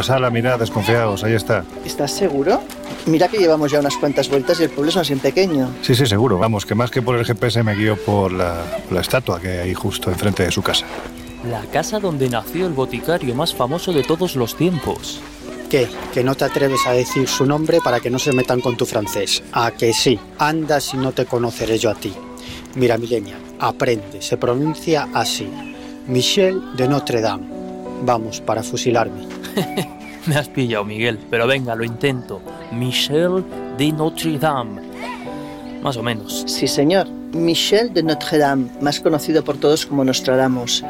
Pasad mirad, desconfiados, ahí está. ¿Estás seguro? Mira que llevamos ya unas cuantas vueltas y el pueblo es más bien pequeño. Sí, sí, seguro. Vamos, que más que por el GPS me guío por la, la estatua que hay justo enfrente de su casa. La casa donde nació el boticario más famoso de todos los tiempos. ¿Qué? ¿Que no te atreves a decir su nombre para que no se metan con tu francés? ¿A que sí? Anda si no te conoceré yo a ti. Mira, Milenia, aprende, se pronuncia así. Michel de Notre Dame. Vamos, para fusilarme. Me has pillado, Miguel, pero venga, lo intento. Michel de Notre Dame. Más o menos. Sí, señor. Michel de Notre Dame, más conocido por todos como Nostradamus.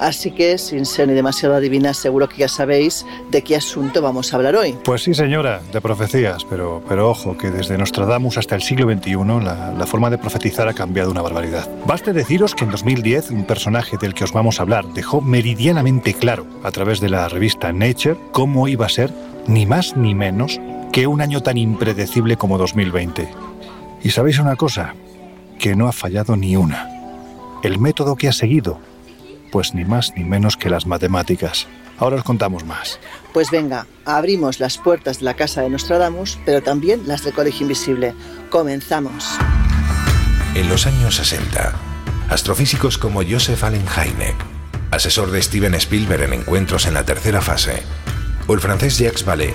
Así que, sin ser ni demasiado adivina, seguro que ya sabéis de qué asunto vamos a hablar hoy. Pues sí, señora, de profecías, pero, pero ojo, que desde Nostradamus hasta el siglo XXI la, la forma de profetizar ha cambiado una barbaridad. Baste deciros que en 2010 un personaje del que os vamos a hablar dejó meridianamente claro a través de la revista Nature cómo iba a ser ni más ni menos que un año tan impredecible como 2020. Y sabéis una cosa, que no ha fallado ni una. El método que ha seguido, pues ni más ni menos que las matemáticas. Ahora os contamos más. Pues venga, abrimos las puertas de la casa de Nostradamus, pero también las del Colegio Invisible. Comenzamos. En los años 60, astrofísicos como Joseph Allen Hynek, asesor de Steven Spielberg en encuentros en la tercera fase, o el francés Jacques Vallée,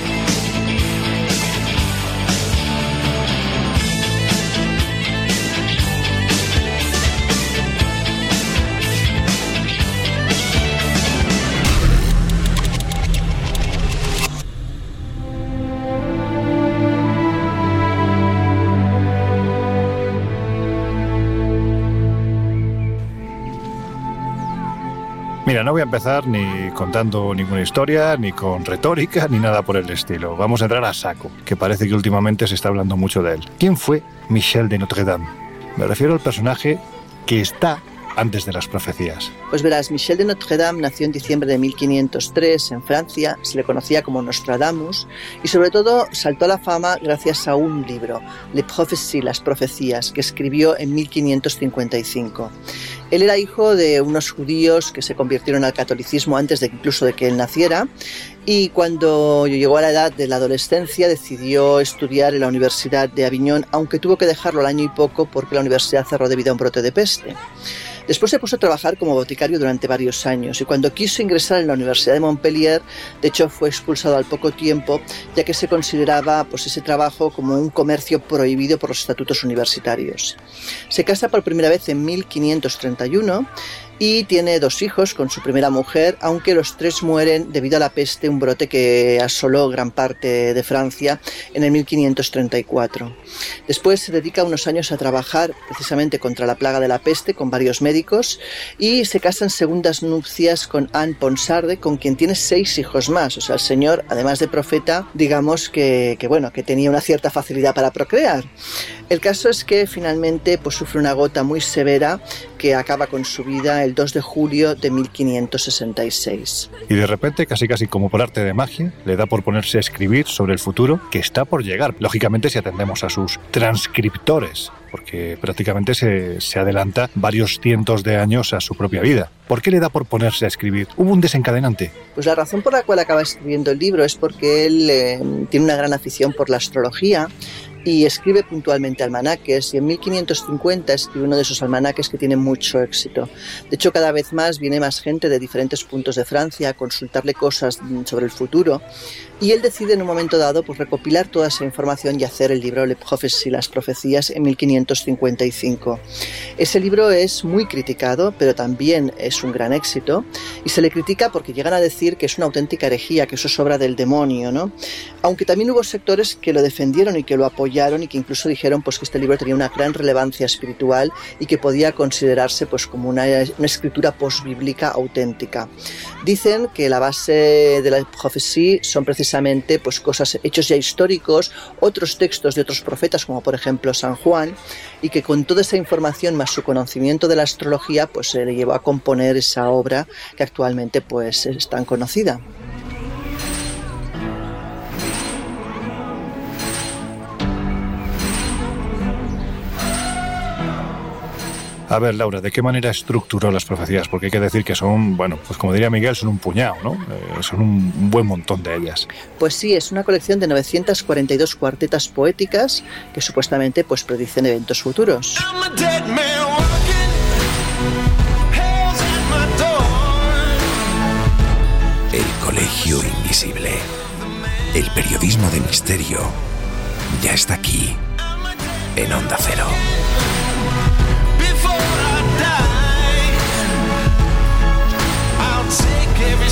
Mira, no voy a empezar ni contando ninguna historia, ni con retórica, ni nada por el estilo. Vamos a entrar a saco, que parece que últimamente se está hablando mucho de él. ¿Quién fue Michel de Notre Dame? Me refiero al personaje que está antes de las profecías. Pues verás, Michel de Notre Dame nació en diciembre de 1503 en Francia, se le conocía como Nostradamus y sobre todo saltó a la fama gracias a un libro, Les Prophéties, las profecías, que escribió en 1555. Él era hijo de unos judíos que se convirtieron al catolicismo antes de incluso de que él naciera y cuando llegó a la edad de la adolescencia decidió estudiar en la Universidad de Aviñón, aunque tuvo que dejarlo al año y poco porque la universidad cerró debido a un brote de peste. Después se puso a trabajar como boticario durante varios años y cuando quiso ingresar en la Universidad de Montpellier, de hecho fue expulsado al poco tiempo, ya que se consideraba pues, ese trabajo como un comercio prohibido por los estatutos universitarios. Se casa por primera vez en 1531 y tiene dos hijos con su primera mujer, aunque los tres mueren debido a la peste, un brote que asoló gran parte de Francia en el 1534. Después se dedica unos años a trabajar precisamente contra la plaga de la peste con varios médicos y se casa en segundas nupcias con Anne Ponsarde, con quien tiene seis hijos más. O sea, el señor, además de profeta, digamos que, que bueno, que tenía una cierta facilidad para procrear. El caso es que finalmente pues, sufre una gota muy severa que acaba con su vida el 2 de julio de 1566. Y de repente, casi casi como por arte de magia, le da por ponerse a escribir sobre el futuro que está por llegar. Lógicamente si atendemos a sus transcriptores, porque prácticamente se, se adelanta varios cientos de años a su propia vida. ¿Por qué le da por ponerse a escribir? ¿Hubo un desencadenante? Pues la razón por la cual acaba escribiendo el libro es porque él eh, tiene una gran afición por la astrología y escribe puntualmente almanaques y en 1550 escribe uno de esos almanaques que tiene mucho éxito. De hecho, cada vez más viene más gente de diferentes puntos de Francia a consultarle cosas sobre el futuro y él decide en un momento dado pues, recopilar toda esa información y hacer el libro Le Prophéties, las profecías, en 1555. Ese libro es muy criticado, pero también es un gran éxito, y se le critica porque llegan a decir que es una auténtica herejía, que eso es obra del demonio, ¿no? Aunque también hubo sectores que lo defendieron y que lo apoyaron y que incluso dijeron pues, que este libro tenía una gran relevancia espiritual y que podía considerarse pues, como una, escritura posbíblica auténtica. Dicen que la base de la profecía son precisamente pues, cosas, hechos ya históricos, otros textos de otros profetas, como por ejemplo San Juan, y que con toda esa información más su conocimiento de la astrología, pues se le llevó a componer esa obra que actualmente pues, es tan conocida. A ver, Laura, ¿de qué manera estructuró las profecías? Porque hay que decir que son, bueno, pues como diría Miguel, son un puñado, ¿no? Eh, son un, buen montón de ellas. Pues sí, es una colección de 942 cuartetas poéticas que supuestamente pues predicen eventos futuros. El Colegio Invisible. El periodismo de misterio ya está aquí, en Onda Cero.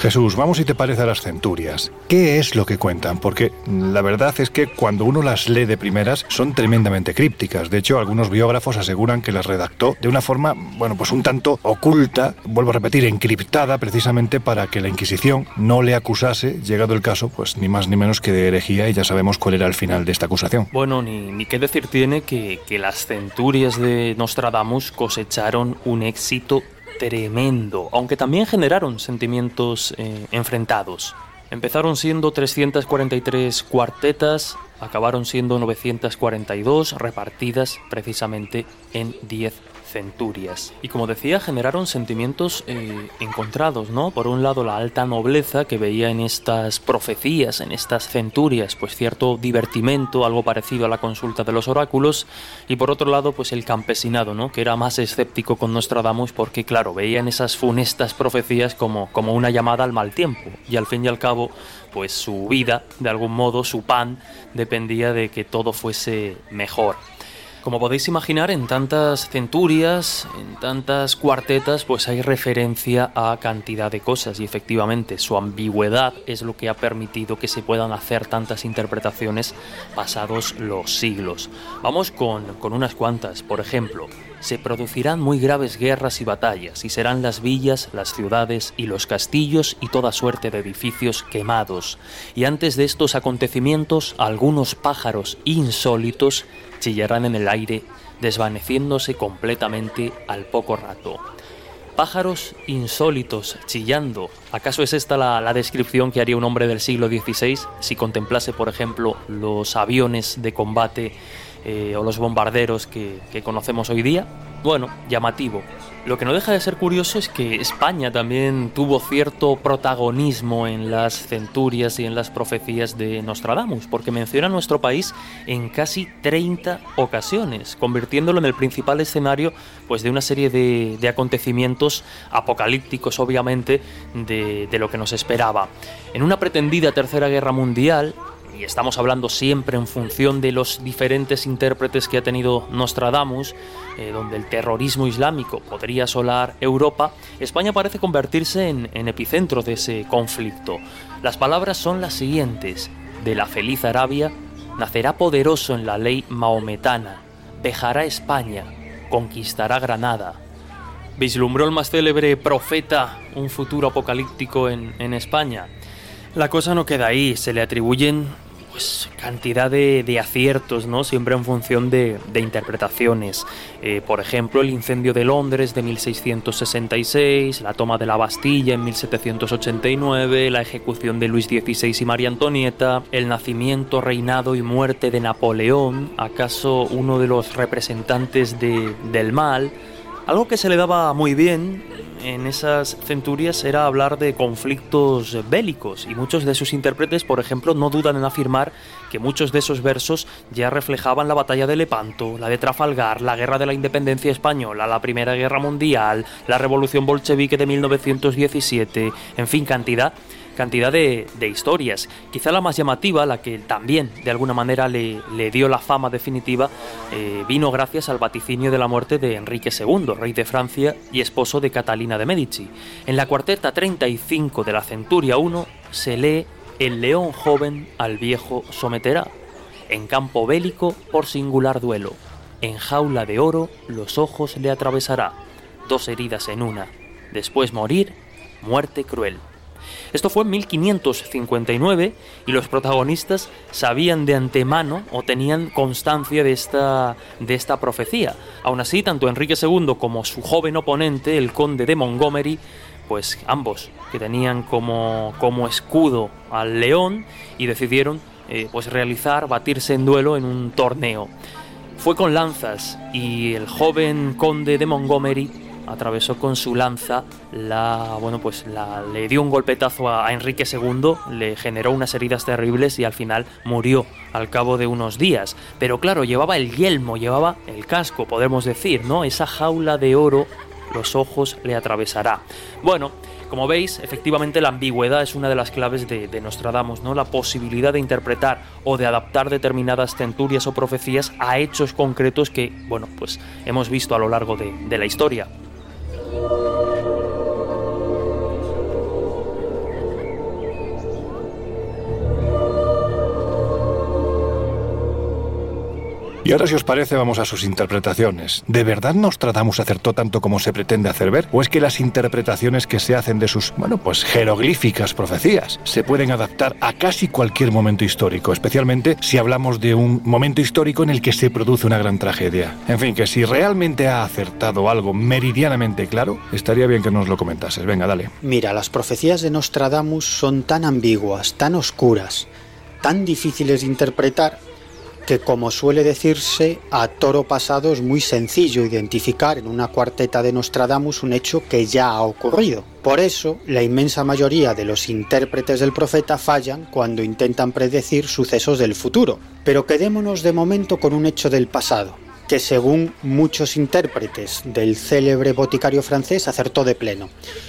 Jesús, vamos si te parece a las centurias. ¿Qué es lo que cuentan? Porque la verdad es que cuando uno las lee de primeras son tremendamente crípticas. De hecho, algunos biógrafos aseguran que las redactó de una forma, bueno, pues un tanto oculta, vuelvo a repetir, encriptada precisamente para que la Inquisición no le acusase, llegado el caso, pues ni más ni menos que de herejía y ya sabemos cuál era el final de esta acusación. Bueno, ni, ni qué decir tiene que, que las centurias de Nostradamus cosecharon un éxito tremendo, aunque también generaron sentimientos eh, enfrentados. Empezaron siendo 343 cuartetas, acabaron siendo 942 repartidas precisamente en 10 centurias. Y como decía, generaron sentimientos eh, encontrados, ¿no? Por un lado, la alta nobleza que veía en estas profecías, en estas centurias, pues cierto divertimento, algo parecido a la consulta de los oráculos, y por otro lado, pues el campesinado, ¿no? Que era más escéptico con Nostradamus porque, claro, veían esas funestas profecías como, como una llamada al mal tiempo, y al fin y al cabo, pues su vida, de algún modo, su pan, dependía de que todo fuese mejor. Como podéis imaginar, en tantas centurias, en tantas cuartetas, pues hay referencia a cantidad de cosas y efectivamente su ambigüedad es lo que ha permitido que se puedan hacer tantas interpretaciones pasados los siglos. Vamos con, con unas cuantas, por ejemplo, se producirán muy graves guerras y batallas, y serán las villas, las ciudades y los castillos y toda suerte de edificios quemados. Y antes de estos acontecimientos, algunos pájaros insólitos chillarán en el aire, desvaneciéndose completamente al poco rato. Pájaros insólitos chillando. ¿Acaso es esta la, descripción que haría un hombre del siglo XVI si contemplase, por ejemplo, los aviones de combate eh, o los bombarderos que conocemos hoy día? Bueno, llamativo. Lo que no deja de ser curioso es que España también tuvo cierto protagonismo en las centurias y en las profecías de Nostradamus, porque menciona a nuestro país en casi 30 ocasiones, convirtiéndolo en el principal escenario pues, de una serie de, acontecimientos apocalípticos, obviamente, de, de lo que nos esperaba. En una pretendida Tercera Guerra Mundial, y estamos hablando siempre en función de los diferentes intérpretes que ha tenido Nostradamus, eh, donde el terrorismo islámico podría asolar Europa, España parece convertirse en, en epicentro de ese conflicto. Las palabras son las siguientes. De la feliz Arabia nacerá poderoso en la ley maometana, dejará España, conquistará Granada. ¿Vislumbró el más célebre profeta un futuro apocalíptico en España? La cosa no queda ahí, se le atribuyen pues cantidad de, aciertos, ¿no? Siempre en función de, interpretaciones. Eh, por ejemplo, el incendio de Londres de 1666, la toma de la Bastilla en 1789, la ejecución de Luis XVI y María Antonieta, el nacimiento, reinado y muerte de Napoleón, acaso uno de los representantes del mal, algo que se le daba muy bien en esas centurias era hablar de conflictos bélicos y muchos de sus intérpretes, por ejemplo, no dudan en afirmar que muchos de esos versos ya reflejaban la batalla de Lepanto, la de Trafalgar, la guerra de la independencia española, la Primera Guerra Mundial, la Revolución bolchevique de 1917, en fin, cantidad cantidad de, historias. Quizá la más llamativa, la que también de alguna manera le, dio la fama definitiva, eh, vino gracias al vaticinio de la muerte de Enrique II, rey de Francia y esposo de Catalina de Medici. En la cuarteta 35 de la Centuria 1 se lee El león joven al viejo someterá. En campo bélico por singular duelo. En jaula de oro los ojos le atravesará. Dos heridas en una. Después morir, muerte cruel. Esto fue en 1559 y los protagonistas sabían de antemano o tenían constancia de esta, de esta profecía. Aún así, tanto Enrique II como su joven oponente, el conde de Montgomery, pues ambos que tenían como, como escudo al león y decidieron eh, pues realizar, batirse en duelo en un torneo. Fue con lanzas y el joven conde de Montgomery atravesó con su lanza la bueno pues la, le dio un golpetazo a, Enrique II le generó unas heridas terribles y al final murió al cabo de unos días pero claro llevaba el yelmo llevaba el casco podemos decir no esa jaula de oro los ojos le atravesará bueno como veis, efectivamente la ambigüedad es una de las claves de, Nostradamus, ¿no? La posibilidad de interpretar o de adaptar determinadas centurias o profecías a hechos concretos que, bueno, pues hemos visto a lo largo de la historia. Bye. Y ahora, si os parece, vamos a sus interpretaciones. ¿De verdad Nostradamus acertó tanto como se pretende hacer ver? ¿O es que las interpretaciones que se hacen de sus, bueno, pues jeroglíficas profecías se pueden adaptar a casi cualquier momento histórico, especialmente si hablamos de un momento histórico en el que se produce una gran tragedia? En fin, que si realmente ha acertado algo meridianamente claro, estaría bien que nos lo comentases. Venga, dale. Mira, las profecías de Nostradamus son tan ambiguas, tan oscuras, tan difíciles de interpretar que como suele decirse, a toro pasado es muy sencillo identificar en una cuarteta de Nostradamus un hecho que ya ha ocurrido. Por eso, la inmensa mayoría de los intérpretes del profeta fallan cuando intentan predecir sucesos del futuro. Pero quedémonos de momento con un hecho del pasado, que según muchos intérpretes del célebre boticario francés acertó de pleno.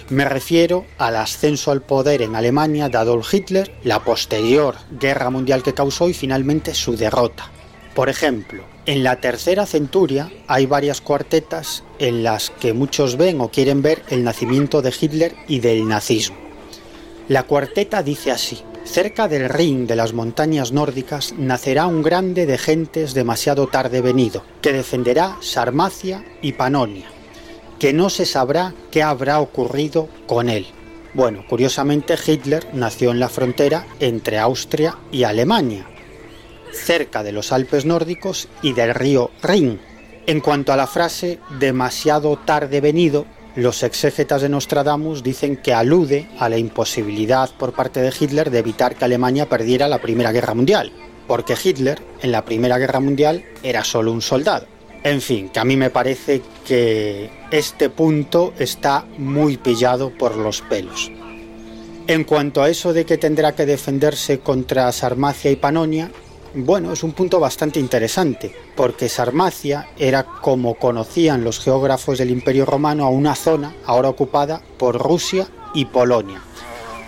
Me refiero al ascenso al poder en Alemania de Adolf Hitler, la posterior guerra mundial que causó y finalmente su derrota. Por ejemplo, en la tercera centuria hay varias cuartetas en las que muchos ven o quieren ver el nacimiento de Hitler y del nazismo. La cuarteta dice así, Cerca del Rin de las montañas nórdicas nacerá un grande de gentes demasiado tarde venido, que defenderá Sarmacia y Panonia, que no se sabrá qué habrá ocurrido con él. Bueno, curiosamente Hitler nació en la frontera entre Austria y Alemania, cerca de los Alpes nórdicos y del río Rin. En cuanto a la frase demasiado tarde venido, los exégetas de Nostradamus dicen que alude a la imposibilidad por parte de Hitler de evitar que Alemania perdiera la Primera Guerra Mundial, porque Hitler en la Primera Guerra Mundial era solo un soldado. En fin, que a mí me parece que este punto está muy pillado por los pelos. En cuanto a eso de que tendrá que defenderse contra Sarmacia y Panonia, bueno, es un punto bastante interesante, porque Sarmacia era, como conocían los geógrafos del Imperio Romano, a una zona ahora ocupada por Rusia y Polonia.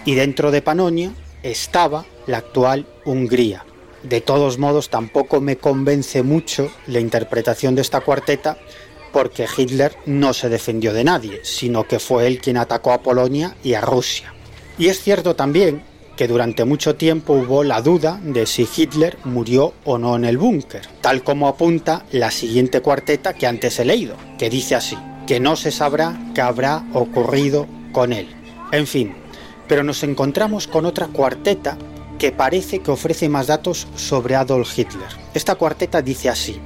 Y dentro de Panonia estaba la actual Hungría. De todos modos, tampoco me convence mucho la interpretación de esta cuarteta, porque Hitler no se defendió de nadie, sino que fue él quien atacó a Polonia y a Rusia. Y es cierto también que durante mucho tiempo hubo la duda de si Hitler murió o no en el búnker, tal como apunta la siguiente cuarteta que antes he leído, que dice así, que no se sabrá qué habrá ocurrido con él. En fin, pero nos encontramos con otra cuarteta que parece que ofrece más datos sobre Adolf Hitler. Esta cuarteta dice así,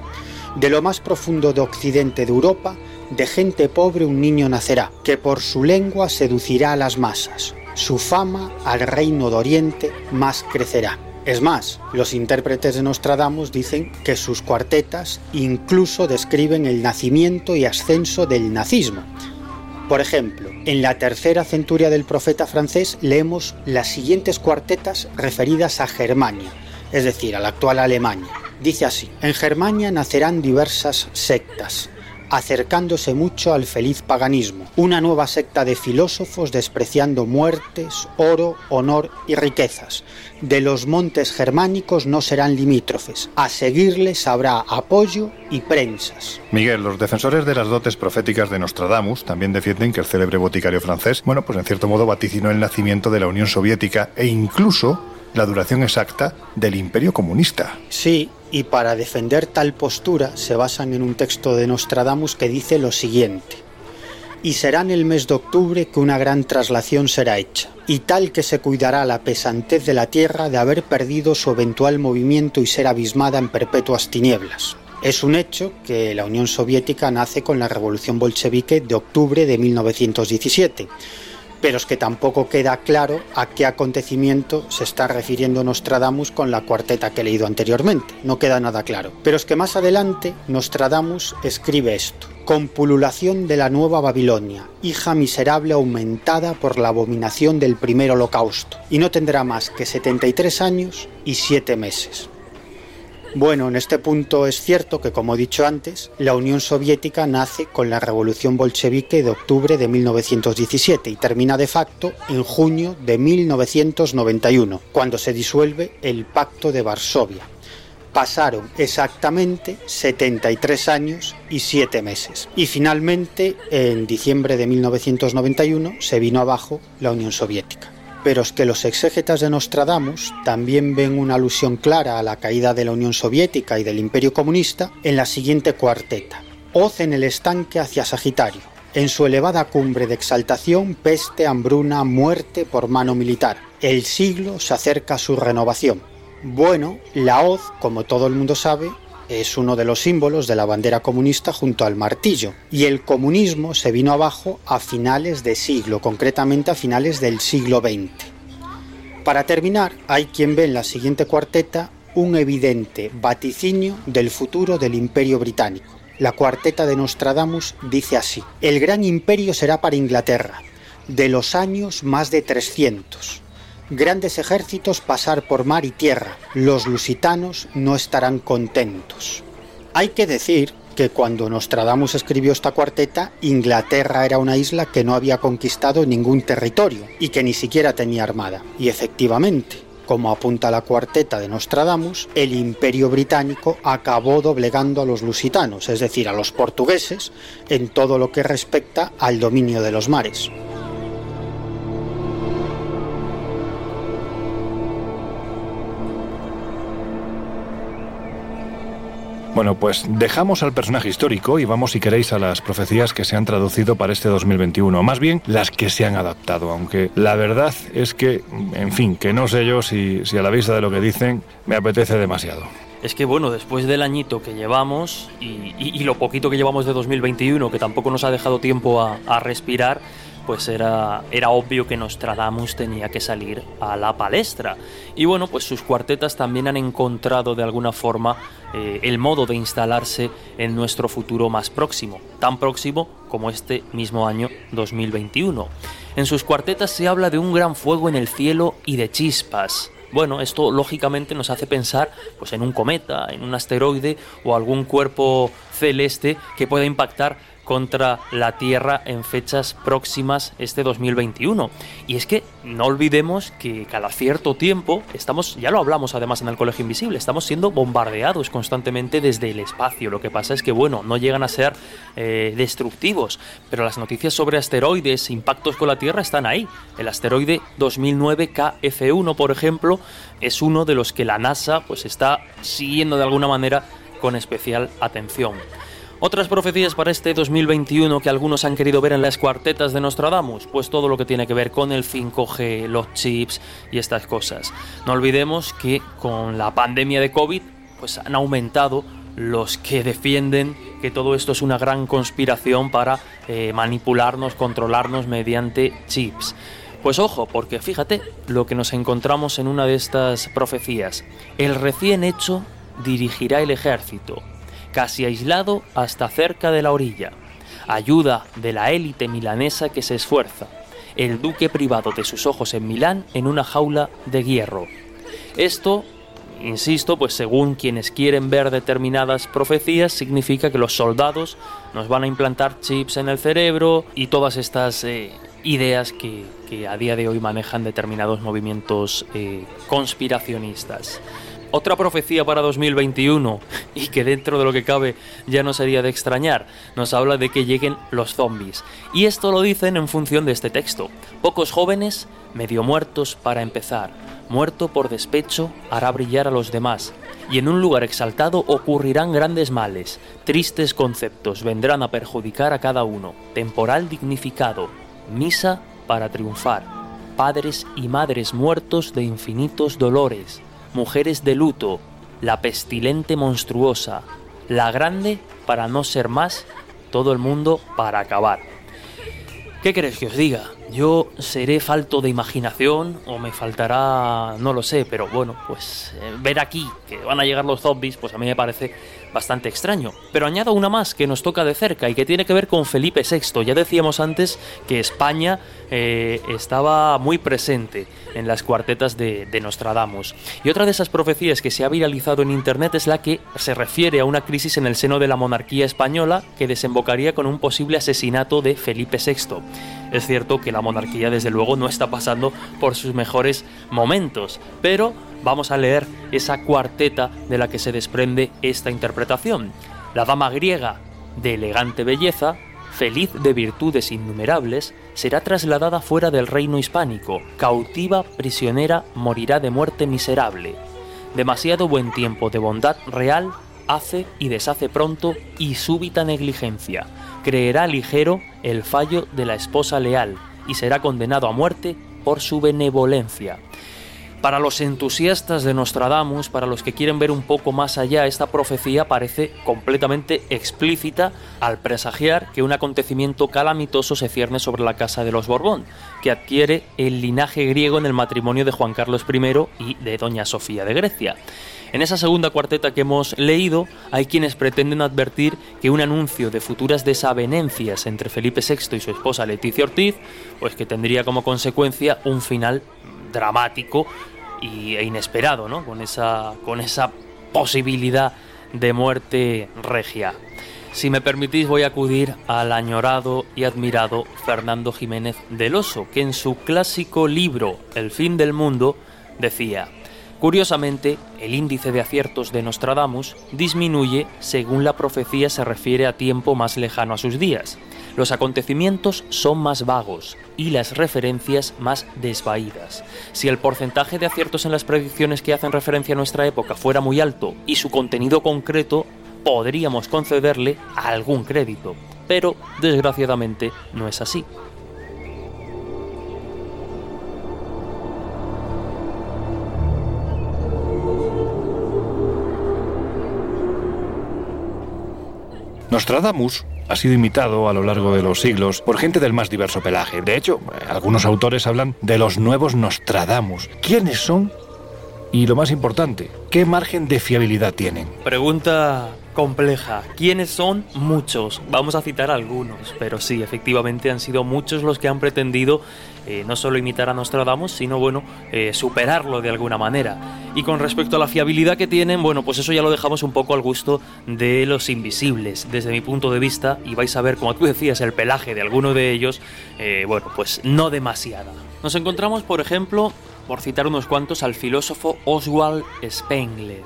de lo más profundo de Occidente de Europa, de gente pobre un niño nacerá, que por su lengua seducirá a las masas, su fama al reino de Oriente más crecerá. Es más, los intérpretes de Nostradamus dicen que sus cuartetas incluso describen el nacimiento y ascenso del nazismo. Por ejemplo, en la tercera centuria del profeta francés leemos las siguientes cuartetas referidas a Germania, es decir, a la actual Alemania. Dice así, en Germania nacerán diversas sectas, acercándose mucho al feliz paganismo, una nueva secta de filósofos despreciando muertes, oro, honor y riquezas. De los montes germánicos no serán limítrofes, a seguirles habrá apoyo y prensas. Miguel, los defensores de las dotes proféticas de Nostradamus también defienden que el célebre boticario francés, bueno, pues en cierto modo vaticinó el nacimiento de la Unión Soviética e incluso la duración exacta del imperio comunista. Sí, y para defender tal postura se basan en un texto de Nostradamus que dice lo siguiente. Y será en el mes de octubre que una gran traslación será hecha, y tal que se cuidará la pesantez de la tierra de haber perdido su eventual movimiento y ser abismada en perpetuas tinieblas. Es un hecho que la Unión Soviética nace con la revolución bolchevique de octubre de 1917 pero es que tampoco queda claro a qué acontecimiento se está refiriendo Nostradamus con la cuarteta que he leído anteriormente. No queda nada claro. Pero es que más adelante Nostradamus escribe esto. Con pululación de la nueva Babilonia, hija miserable aumentada por la abominación del primer holocausto, y no tendrá más que 73 años y 7 meses. Bueno, en este punto es cierto que, como he dicho antes, la Unión Soviética nace con la Revolución Bolchevique de octubre de 1917 y termina de facto en junio de 1991, cuando se disuelve el Pacto de Varsovia. Pasaron exactamente 73 años y 7 meses. Y finalmente, en diciembre de 1991, se vino abajo la Unión Soviética pero es que los exégetas de Nostradamus también ven una alusión clara a la caída de la Unión Soviética y del Imperio Comunista en la siguiente cuarteta. Hoz en el estanque hacia Sagitario. En su elevada cumbre de exaltación, peste, hambruna, muerte por mano militar. El siglo se acerca a su renovación. Bueno, la hoz, como todo el mundo sabe, es uno de los símbolos de la bandera comunista junto al martillo, y el comunismo se vino abajo a finales de siglo, concretamente a finales del siglo XX. Para terminar, hay quien ve en la siguiente cuarteta un evidente vaticinio del futuro del imperio británico. La cuarteta de Nostradamus dice así, el gran imperio será para Inglaterra, de los años más de 300 grandes ejércitos pasar por mar y tierra. Los lusitanos no estarán contentos. Hay que decir que cuando Nostradamus escribió esta cuarteta, Inglaterra era una isla que no había conquistado ningún territorio y que ni siquiera tenía armada. Y efectivamente, como apunta la cuarteta de Nostradamus, el imperio británico acabó doblegando a los lusitanos, es decir, a los portugueses, en todo lo que respecta al dominio de los mares. Bueno, pues dejamos al personaje histórico y vamos, si queréis, a las profecías que se han traducido para este 2021. Más bien, las que se han adaptado, aunque la verdad es que, en fin, que no sé yo si, a la vista de lo que dicen me apetece demasiado. Es que bueno, después del añito que llevamos y, lo poquito que llevamos de 2021, que tampoco nos ha dejado tiempo a respirar, pues era, era obvio que Nostradamus tenía que salir a la palestra. Y bueno, pues sus cuartetas también han encontrado de alguna forma eh, el modo de instalarse en nuestro futuro más próximo, tan próximo como este mismo año 2021. En sus cuartetas se habla de un gran fuego en el cielo y de chispas. Bueno, esto lógicamente nos hace pensar pues, en un cometa, en un asteroide o algún cuerpo celeste que pueda impactar contra la Tierra en fechas próximas este 2021. Y es que no olvidemos que cada cierto tiempo estamos, ya lo hablamos además en el Colegio Invisible, estamos siendo bombardeados constantemente desde el espacio. Lo que pasa es que, bueno, no llegan a ser eh, destructivos, pero las noticias sobre asteroides, impactos con la Tierra están ahí. El asteroide 2009 KF1, por ejemplo, es uno de los que la NASA pues está siguiendo de alguna manera con especial atención. Otras profecías para este 2021 que algunos han querido ver en las cuartetas de Nostradamus, pues todo lo que tiene que ver con el 5G, los chips y estas cosas. No olvidemos que con la pandemia de COVID, pues han aumentado los que defienden que todo esto es una gran conspiración para eh, manipularnos, controlarnos mediante chips. Pues ojo, porque fíjate lo que nos encontramos en una de estas profecías. El recién hecho dirigirá el ejército, casi aislado hasta cerca de la orilla. Ayuda de la élite milanesa que se esfuerza. El duque privado de sus ojos en Milán en una jaula de hierro. Esto, insisto, pues según quienes quieren ver determinadas profecías, significa que los soldados nos van a implantar chips en el cerebro y todas estas eh, ideas que, a día de hoy manejan determinados movimientos eh, conspiracionistas. Otra profecía para 2021, y que dentro de lo que cabe ya no sería de extrañar, nos habla de que lleguen los zombies. Y esto lo dicen en función de este texto. Pocos jóvenes, medio muertos para empezar. Muerto por despecho hará brillar a los demás. Y en un lugar exaltado ocurrirán grandes males. Tristes conceptos vendrán a perjudicar a cada uno. Temporal dignificado. Misa para triunfar. Padres y madres muertos de infinitos dolores mujeres de luto, la pestilente monstruosa, la grande para no ser más, todo el mundo para acabar. ¿Qué queréis que os diga? Yo seré falto de imaginación o me faltará, no lo sé, pero bueno, pues eh, ver aquí que van a llegar los zombies, pues a mí me parece bastante extraño. Pero añado una más que nos toca de cerca y que tiene que ver con Felipe VI. Ya decíamos antes que España eh, estaba muy presente en las cuartetas de, de, Nostradamus. Y otra de esas profecías que se ha viralizado en Internet es la que se refiere a una crisis en el seno de la monarquía española que desembocaría con un posible asesinato de Felipe VI. Es cierto que la monarquía desde luego no está pasando por sus mejores momentos, pero vamos a leer esa cuarteta de la que se desprende esta interpretación. La dama griega, de elegante belleza, feliz de virtudes innumerables, será trasladada fuera del reino hispánico, cautiva, prisionera, morirá de muerte miserable. Demasiado buen tiempo de bondad real hace y deshace pronto y súbita negligencia. Creerá ligero el fallo de la esposa leal y será condenado a muerte por su benevolencia. Para los entusiastas de Nostradamus, para los que quieren ver un poco más allá, esta profecía parece completamente explícita al presagiar que un acontecimiento calamitoso se cierne sobre la casa de los Borbón, que adquiere el linaje griego en el matrimonio de Juan Carlos I y de Doña Sofía de Grecia. En esa segunda cuarteta que hemos leído, hay quienes pretenden advertir que un anuncio de futuras desavenencias entre Felipe VI y su esposa Leticia Ortiz, pues que tendría como consecuencia un final dramático y, e inesperado, ¿no? Con esa, con esa posibilidad de muerte regia. Si me permitís voy a acudir al añorado y admirado Fernando Jiménez del Oso, que en su clásico libro El fin del mundo decía, Curiosamente, el índice de aciertos de Nostradamus disminuye según la profecía se refiere a tiempo más lejano a sus días. Los acontecimientos son más vagos y las referencias más desvaídas. Si el porcentaje de aciertos en las predicciones que hacen referencia a nuestra época fuera muy alto y su contenido concreto, podríamos concederle algún crédito. Pero, desgraciadamente, no es así. Nostradamus ha sido imitado a lo largo de los siglos por gente del más diverso pelaje. De hecho, algunos autores hablan de los nuevos Nostradamus. ¿Quiénes son? Y lo más importante, ¿qué margen de fiabilidad tienen? Pregunta compleja. ¿Quiénes son? Muchos. Vamos a citar algunos, pero sí, efectivamente han sido muchos los que han pretendido eh, no solo imitar a Nostradamus, sino bueno, eh, superarlo de alguna manera. Y con respecto a la fiabilidad que tienen, bueno, pues eso ya lo dejamos un poco al gusto de los invisibles, desde mi punto de vista, y vais a ver, como tú decías, el pelaje de alguno de ellos, eh, bueno, pues no demasiada. Nos encontramos, por ejemplo, por citar unos cuantos, al filósofo Oswald Spengler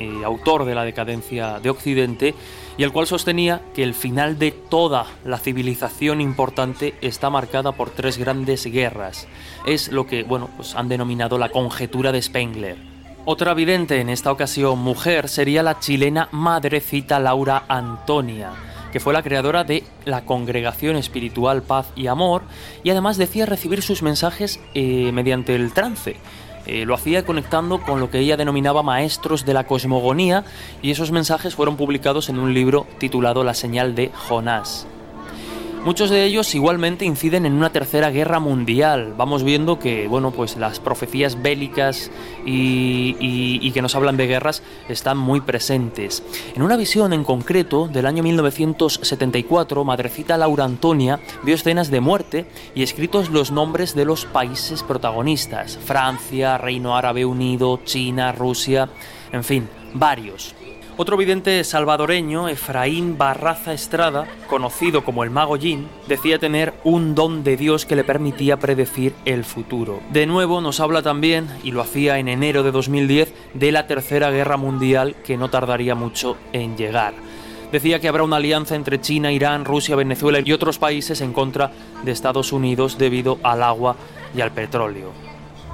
eh, autor de la decadencia de Occidente, y el cual sostenía que el final de toda la civilización importante está marcada por tres grandes guerras. Es lo que, bueno, pues han denominado la conjetura de Spengler. Otra vidente, en esta ocasión mujer, sería la chilena madrecita Laura Antonia que fue la creadora de la Congregación Espiritual Paz y Amor, y además decía recibir sus mensajes eh, mediante el trance. Eh, lo hacía conectando con lo que ella denominaba maestros de la cosmogonía y esos mensajes fueron publicados en un libro titulado La señal de Jonás. Muchos de ellos igualmente inciden en una tercera guerra mundial. Vamos viendo que, bueno, pues las profecías bélicas y, que nos hablan de guerras están muy presentes. En una visión en concreto del año 1974, Madrecita Laura Antonia vio escenas de muerte y escritos los nombres de los países protagonistas: Francia, Reino Árabe Unido, China, Rusia, en fin, varios. Otro vidente salvadoreño, Efraín Barraza Estrada, conocido como el Mago Yin, decía tener un don de Dios que le permitía predecir el futuro. De nuevo nos habla también, y lo hacía en enero de 2010, de la Tercera Guerra Mundial que no tardaría mucho en llegar. Decía que habrá una alianza entre China, Irán, Rusia, Venezuela y otros países en contra de Estados Unidos debido al agua y al petróleo.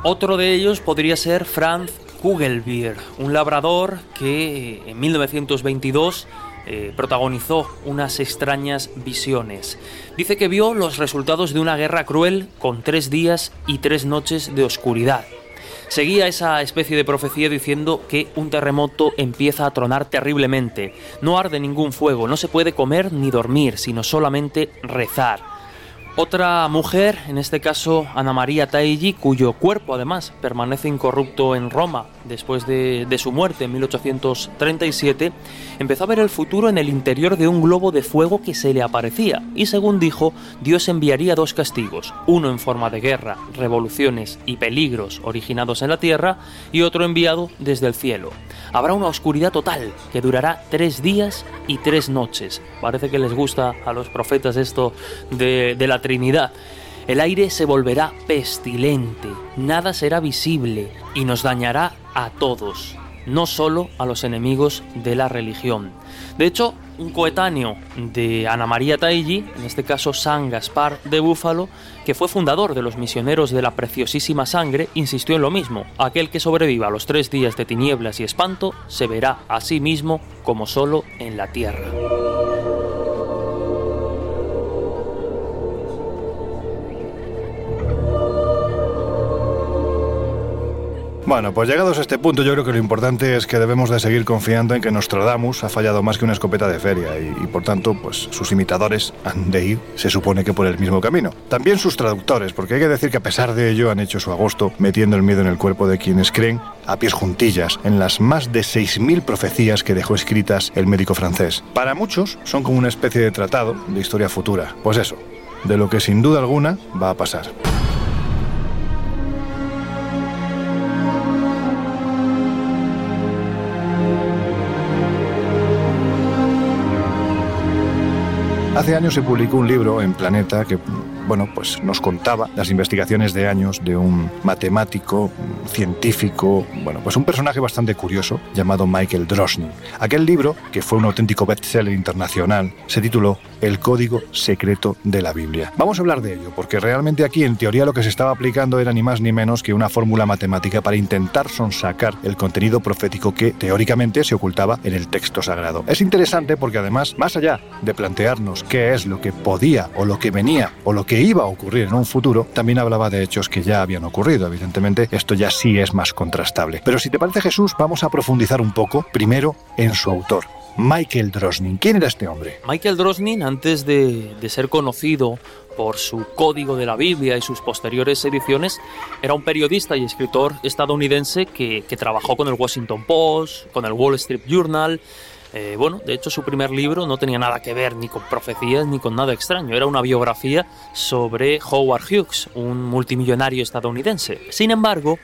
Otro de ellos podría ser Franz Kugelbier, un labrador que en 1922 eh, protagonizó unas extrañas visiones. Dice que vio los resultados de una guerra cruel con tres días y tres noches de oscuridad. Seguía esa especie de profecía diciendo que un terremoto empieza a tronar terriblemente. No arde ningún fuego, no se puede comer ni dormir, sino solamente rezar. Otra mujer, en este caso Ana María Taigi, cuyo cuerpo además permanece incorrupto en Roma después de, su muerte en 1837, empezó a ver el futuro en el interior de un globo de fuego que se le aparecía y según dijo, Dios enviaría dos castigos, uno en forma de guerra, revoluciones y peligros originados en la tierra y otro enviado desde el cielo. Habrá una oscuridad total que durará tres días y tres noches. Parece que les gusta a los profetas esto de, de la Trinidad. El aire se volverá pestilente, nada será visible y nos dañará a todos, no solo a los enemigos de la religión. De hecho, un coetáneo de Ana María Taigi, en este caso San Gaspar de Búfalo, que fue fundador de los misioneros de la preciosísima sangre, insistió en lo mismo. Aquel que sobreviva a los tres días de tinieblas y espanto se verá a sí mismo como solo en la tierra. Bueno, pues llegados a este punto, yo creo que lo importante es que debemos de seguir confiando en que Nostradamus ha fallado más que una escopeta de feria y, por tanto, pues sus imitadores han de ir, se supone que por el mismo camino. También sus traductores, porque hay que decir que a pesar de ello han hecho su agosto metiendo el miedo en el cuerpo de quienes creen a pies juntillas en las más de 6.000 profecías que dejó escritas el médico francés. Para muchos son como una especie de tratado de historia futura. Pues eso, de lo que sin duda alguna va a pasar. Hace años se publicó un libro en Planeta que bueno, pues nos contaba las investigaciones de años de un matemático, científico, bueno, pues un personaje bastante curioso llamado Michael Drosnin. Aquel libro, que fue un auténtico bestseller internacional, se tituló El Código Secreto de la Biblia. Vamos a hablar de ello, porque realmente aquí en teoría lo que se estaba aplicando era ni más ni menos que una fórmula matemática para intentar sonsacar el contenido profético que teóricamente se ocultaba en el texto sagrado. Es interesante porque además, más allá de plantearnos qué es lo que podía o lo que venía o lo que iba a ocurrir en un futuro, también hablaba de hechos que ya habían ocurrido. Evidentemente, esto ya sí es más contrastable. Pero si te parece Jesús, vamos a profundizar un poco, primero, en su autor. Michael Drosnin. ¿Quién era este hombre? Michael Drosnin, antes de, ser conocido por su código de la Biblia y sus posteriores ediciones, era un periodista y escritor estadounidense que trabajó con el Washington Post, con el Wall Street Journal, eh, bueno, de hecho su primer libro no tenía nada que ver ni con profecías ni con nada extraño, era una biografía sobre Howard Hughes, un multimillonario estadounidense. Sin embargo,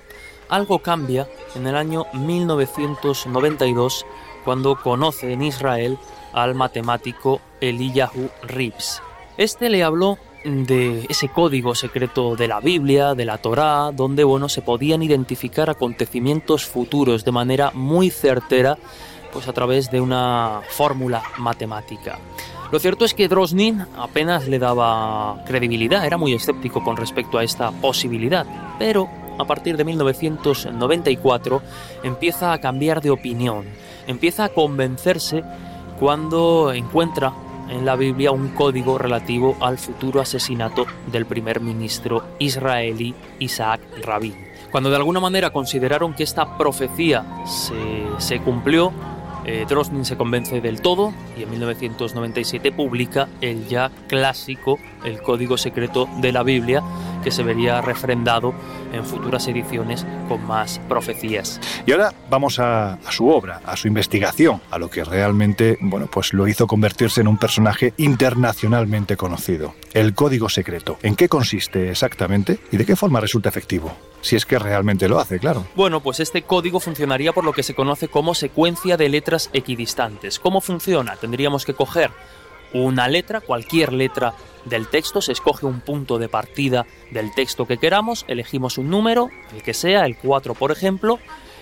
algo cambia en el año 1992 cuando conoce en Israel al matemático Eliyahu Rips. Este le habló de ese código secreto de la Biblia, de la Torá, donde bueno, se podían identificar acontecimientos futuros de manera muy certera pues a través de una fórmula matemática. Lo cierto es que Drosnin apenas le daba credibilidad, era muy escéptico con respecto a esta posibilidad, pero a partir de 1994 empieza a cambiar de opinión, empieza a convencerse cuando encuentra en la Biblia un código relativo al futuro asesinato del primer ministro israelí Isaac Rabin. Cuando de alguna manera consideraron que esta profecía se, se cumplió, eh, Drosnin se convence del todo y en 1997 publica el ya clásico El Código Secreto de la Biblia, que se vería refrendado en futuras ediciones con más profecías. Y ahora vamos a, a, su obra, a su investigación, a lo que realmente, bueno, pues lo hizo convertirse en un personaje internacionalmente conocido. El Código Secreto. ¿En qué consiste exactamente y de qué forma resulta efectivo? Si es que realmente lo hace, claro. Bueno, pues este código funcionaría por lo que se conoce como secuencia de letras equidistantes. ¿Cómo funciona? Tendríamos que coger una letra, cualquier letra del texto, se escoge un punto de partida del texto que queramos, elegimos un número, el que sea, el 4 por ejemplo,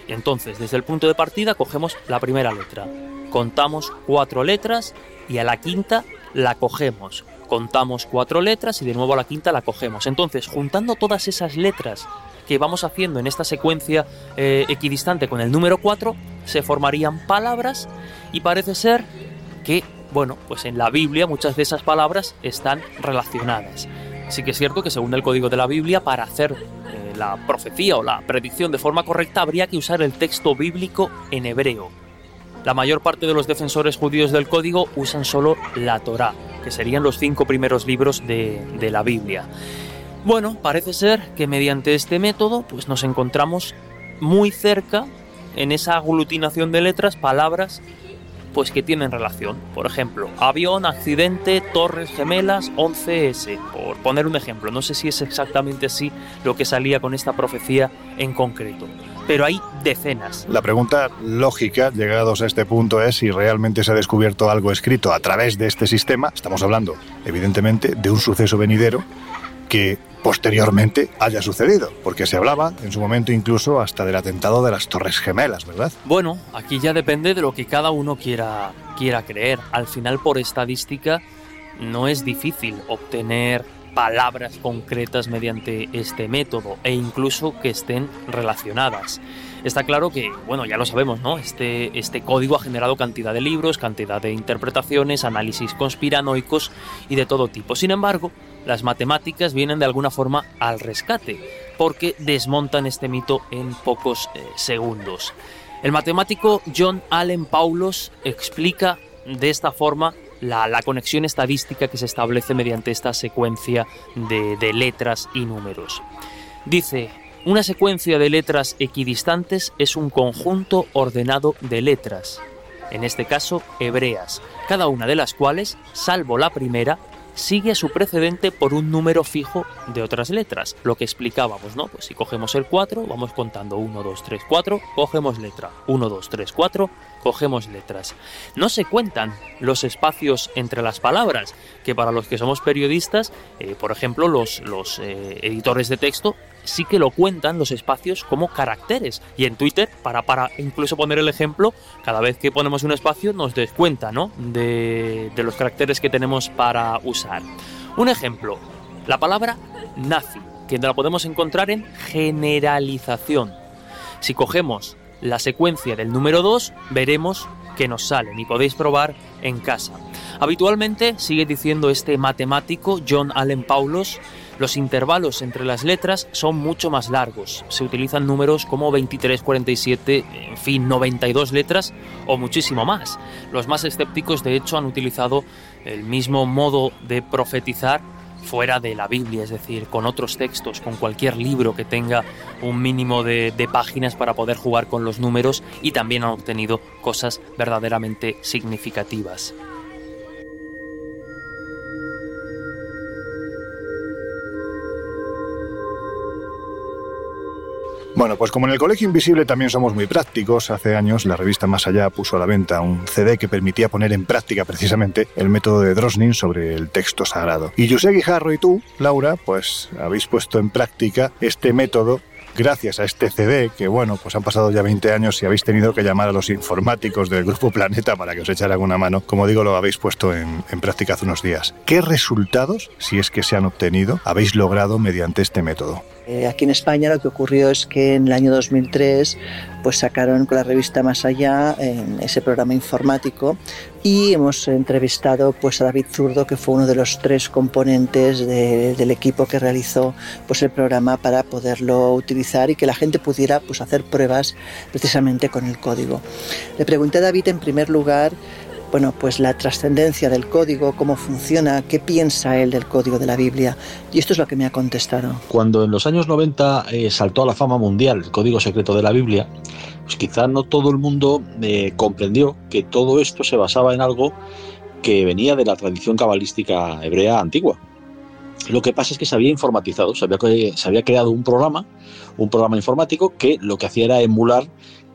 y entonces desde el punto de partida cogemos la primera letra. Contamos cuatro letras y a la quinta la cogemos. Contamos cuatro letras y de nuevo a la quinta la cogemos. Entonces, juntando todas esas letras que vamos haciendo en esta secuencia eh, equidistante con el número 4, se formarían palabras y parece ser que, bueno, pues en la Biblia muchas de esas palabras están relacionadas. Sí que es cierto que según el código de la Biblia, para hacer eh, la profecía o la predicción de forma correcta, habría que usar el texto bíblico en hebreo. La mayor parte de los defensores judíos del código usan solo la Torá, que serían los cinco primeros libros de, de la Biblia. Bueno, parece ser que mediante este método pues nos encontramos muy cerca en esa aglutinación de letras palabras pues que tienen relación. Por ejemplo, avión, accidente, torres gemelas, 11S, por poner un ejemplo. No sé si es exactamente así lo que salía con esta profecía en concreto. Pero hay decenas. La pregunta lógica, llegados a este punto, es si realmente se ha descubierto algo escrito a través de este sistema. Estamos hablando, evidentemente, de un suceso venidero que posteriormente haya sucedido, porque se hablaba en su momento incluso hasta del atentado de las Torres Gemelas, ¿verdad? Bueno, aquí ya depende de lo que cada uno quiera, quiera creer. Al final, por estadística, no es difícil obtener palabras concretas mediante este método e incluso que estén relacionadas. Está claro que, bueno, ya lo sabemos, ¿no? Este, este código ha generado cantidad de libros, cantidad de interpretaciones, análisis conspiranoicos y de todo tipo. Sin embargo, las matemáticas vienen de alguna forma al rescate, porque desmontan este mito en pocos eh, segundos. El matemático John Allen Paulos explica de esta forma la, conexión estadística que se establece mediante esta secuencia de letras y números. Dice, una secuencia de letras equidistantes es un conjunto ordenado de letras, en este caso hebreas, cada una de las cuales, salvo la primera, sigue su precedente por un número fijo de otras letras. Lo que explicábamos, ¿no? Pues si cogemos el 4, vamos contando 1, 2, 3, 4, cogemos letra. 1, 2, 3, 4, cogemos letras. No se cuentan los espacios entre las palabras, que para los que somos periodistas, eh, por ejemplo, los, los eh, editores de texto sí que lo cuentan los espacios como caracteres. Y en Twitter, para, para incluso poner el ejemplo, cada vez que ponemos un espacio nos descuenta ¿no? de, de los caracteres que tenemos para usar. Un ejemplo, la palabra nazi, que la podemos encontrar en generalización. Si cogemos la secuencia del número 2, veremos que nos salen y podéis probar en casa. Habitualmente, sigue diciendo este matemático John Allen Paulos, los intervalos entre las letras son mucho más largos. Se utilizan números como 23, 47, en fin, 92 letras o muchísimo más. Los más escépticos, de hecho, han utilizado el mismo modo de profetizar fuera de la Biblia, es decir, con otros textos, con cualquier libro que tenga un mínimo de, de, páginas para poder jugar con los números y también han obtenido cosas verdaderamente significativas. Bueno, pues como en el Colegio Invisible también somos muy prácticos, hace años la revista Más Allá puso a la venta un CD que permitía poner en práctica precisamente el método de Drosnin sobre el texto sagrado. Y José Guijarro y tú, Laura, pues habéis puesto en práctica este método gracias a este CD, que bueno, pues han pasado ya 20 años y habéis tenido que llamar a los informáticos del Grupo Planeta para que os echaran una mano. Como digo, lo habéis puesto en, en, práctica hace unos días. ¿Qué resultados, si es que se han obtenido, habéis logrado mediante este método? Eh, aquí en España lo que ocurrió es que en el año 2003 pues sacaron con la revista Más Allá ese programa informático y hemos entrevistado pues a David Zurdo que fue uno de los tres componentes del equipo que realizó pues el programa para poderlo utilizar y que la gente pudiera pues hacer pruebas precisamente con el código. Le pregunté a David en primer lugar bueno, pues la trascendencia del código, cómo funciona, qué piensa él del código de la Biblia. Y esto es lo que me ha contestado. Cuando en los años 90 eh, saltó a la fama mundial el código secreto de la Biblia, pues quizá no todo el mundo eh, comprendió que todo esto se basaba en algo que venía de la tradición cabalística hebrea antigua. Lo que pasa es que se había informatizado, se había, se había creado un programa, un programa informático que lo que hacía era emular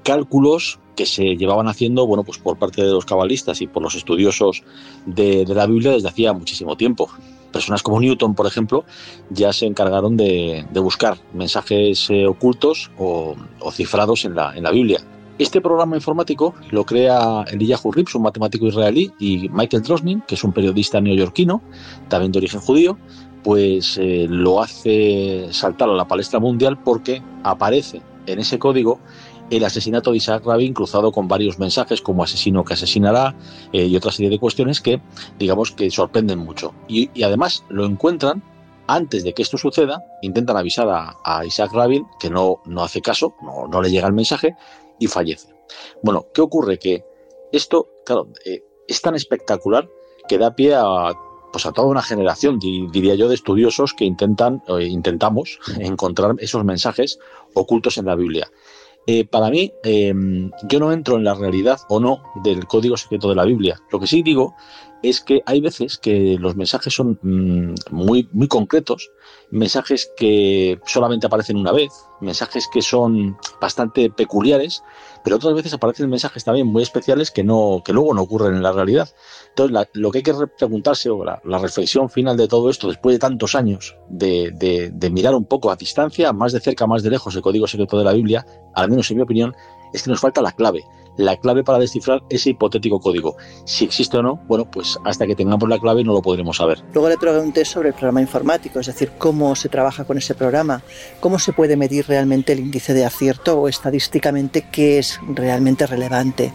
cálculos que se llevaban haciendo bueno, pues por parte de los cabalistas y por los estudiosos de, la Biblia desde hacía muchísimo tiempo. Personas como Newton, por ejemplo, ya se encargaron de, buscar mensajes eh, ocultos o, cifrados en la, en la Biblia. Este programa informático lo crea Eliyahu Rips, un matemático israelí, y Michael Drosnin, que es un periodista neoyorquino, también de origen judío, pues eh, lo hace saltar a la palestra mundial porque aparece en ese código el asesinato de Isaac Rabin cruzado con varios mensajes como asesino que asesinará eh, y otra serie de cuestiones que digamos que sorprenden mucho. Y, además lo encuentran antes de que esto suceda, intentan avisar a, Isaac Rabin que no, no hace caso, no, no, le llega el mensaje y fallece. Bueno, ¿qué ocurre? Que esto, claro, eh, es tan espectacular que da pie a pues a toda una generación, diría yo, de estudiosos que intentan, eh, intentamos encontrar esos mensajes ocultos en la Biblia. Eh, para mí, em, yo no entro en la realidad o no del código secreto de la Biblia. Lo que sí digo es que hay veces que los mensajes son mm, muy, muy concretos, mensajes que solamente aparecen una vez, mensajes que son bastante peculiares, pero otras veces aparecen mensajes también muy especiales que, no, que luego no ocurren en la realidad. Entonces, lo que hay que preguntarse, o la, reflexión final de todo esto, después de tantos años de, de, mirar un poco a distancia, más de cerca, más de lejos, el código secreto de la Biblia, al menos en mi opinión, es que nos falta la clave, la clave para descifrar ese hipotético código. Si existe o no, bueno, pues hasta que tengamos la clave no lo podremos saber. Luego le pregunté sobre el programa informático, es decir, cómo se trabaja con ese programa, cómo se puede medir realmente el índice de acierto o estadísticamente qué es realmente relevante.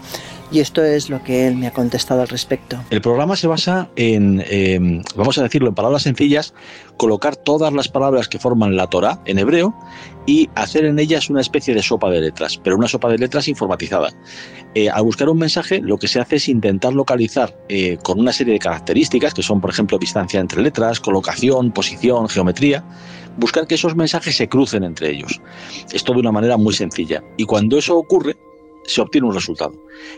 Y esto es lo que él me ha contestado al respecto. El programa se basa en, em, vamos a decirlo en palabras sencillas, colocar todas las palabras que forman la Torah en hebreo y hacer en ellas una especie de sopa de letras, pero una sopa de letras informatizada. Eh, al buscar un mensaje, lo que se hace es intentar localizar eh, con una serie de características, que son, por ejemplo, distancia entre letras, colocación, posición, geometría, buscar que esos mensajes se crucen entre ellos. Esto de una manera muy sencilla. Y cuando eso ocurre, se obtiene un resultado.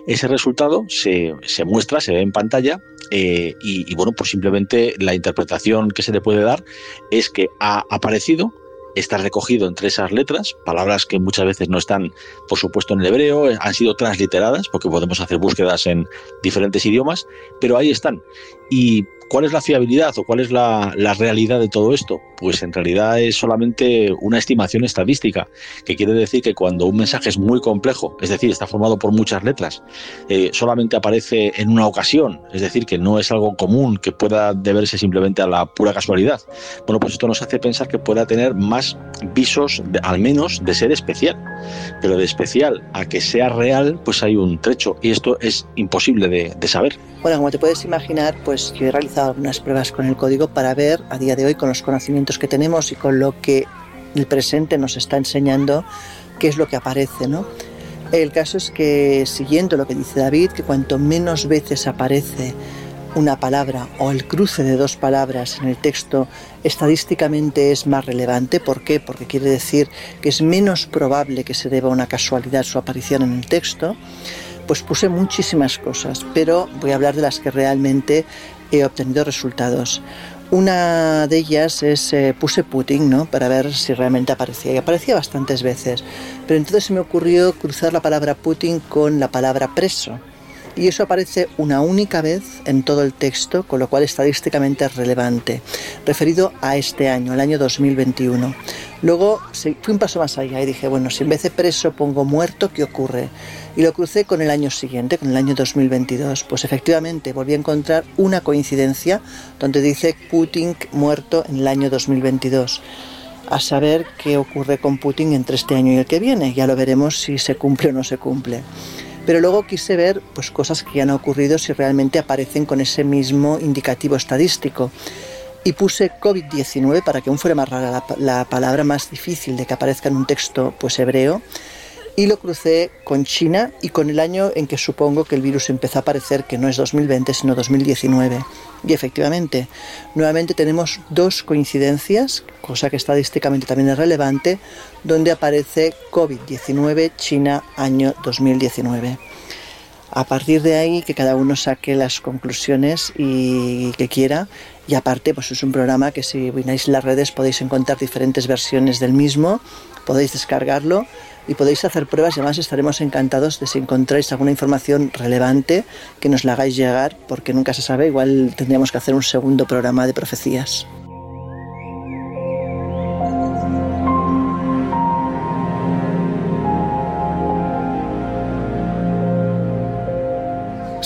Ese resultado se, muestra, se ve en pantalla eh, y, y, bueno, pues simplemente la interpretación que se le puede dar es que ha aparecido, está recogido entre esas letras, palabras que muchas veces no están, por supuesto, en el hebreo, han sido transliteradas, porque podemos hacer búsquedas en diferentes idiomas, pero ahí están. Y ¿Cuál es la fiabilidad o cuál es la, realidad de todo esto? Pues en realidad es solamente una estimación estadística, que quiere decir que cuando un mensaje es muy complejo, es decir, está formado por muchas letras, eh, solamente aparece en una ocasión, es decir, que no es algo común que pueda deberse simplemente a la pura casualidad. Bueno, pues esto nos hace pensar que pueda tener más visos, al menos, de ser especial. Pero de especial a que sea real, pues hay un trecho y esto es imposible de, de saber. Bueno, como te puedes imaginar, pues yo he realizado algunas pruebas con el código para ver a día de hoy con los conocimientos que tenemos y con lo que el presente nos está enseñando qué es lo que aparece, ¿no? El caso es que, siguiendo lo que dice David, que cuanto menos veces aparece una palabra o el cruce de dos palabras en el texto estadísticamente es más relevante. ¿Por qué? Porque quiere decir que es menos probable que se deba a una casualidad su aparición en el texto pues puse muchísimas cosas, pero voy a hablar de las que realmente he obtenido resultados. Una de ellas es eh, puse Putin, ¿no? Para ver si realmente aparecía. Y aparecía bastantes veces. Pero entonces se me ocurrió cruzar la palabra Putin con la palabra preso y eso aparece una única vez en todo el texto, con lo cual estadísticamente es relevante, referido a este año, el año 2021. Luego fui un paso más allá y dije, bueno, si en vez de preso pongo muerto, ¿qué ocurre? Y lo crucé con el año siguiente, con el año 2022. Pues efectivamente volví a encontrar una coincidencia donde dice Putin muerto en el año 2022. a saber qué ocurre con Putin entre este año y el que viene. Ya lo veremos si se cumple o no se cumple. Pero luego quise ver pues, cosas que ya han ocurrido si realmente aparecen con ese mismo indicativo estadístico. Y puse COVID-19 para que aún fuera más rara la, la, palabra más difícil de que aparezca en un texto pues, hebreo y lo crucé con China y con el año en que supongo que el virus empezó a aparecer, que no es 2020, sino 2019. Y efectivamente, nuevamente tenemos dos coincidencias, cosa que estadísticamente también es relevante, donde aparece COVID-19 China año 2019. A partir de ahí, que cada uno saque las conclusiones y que quiera. Y aparte, pues es un programa que si vinéis las redes podéis encontrar diferentes versiones del mismo, podéis descargarlo y podéis hacer pruebas y además estaremos encantados de si encontráis alguna información relevante que nos la hagáis llegar porque nunca se sabe, igual tendríamos que hacer un segundo programa de profecías.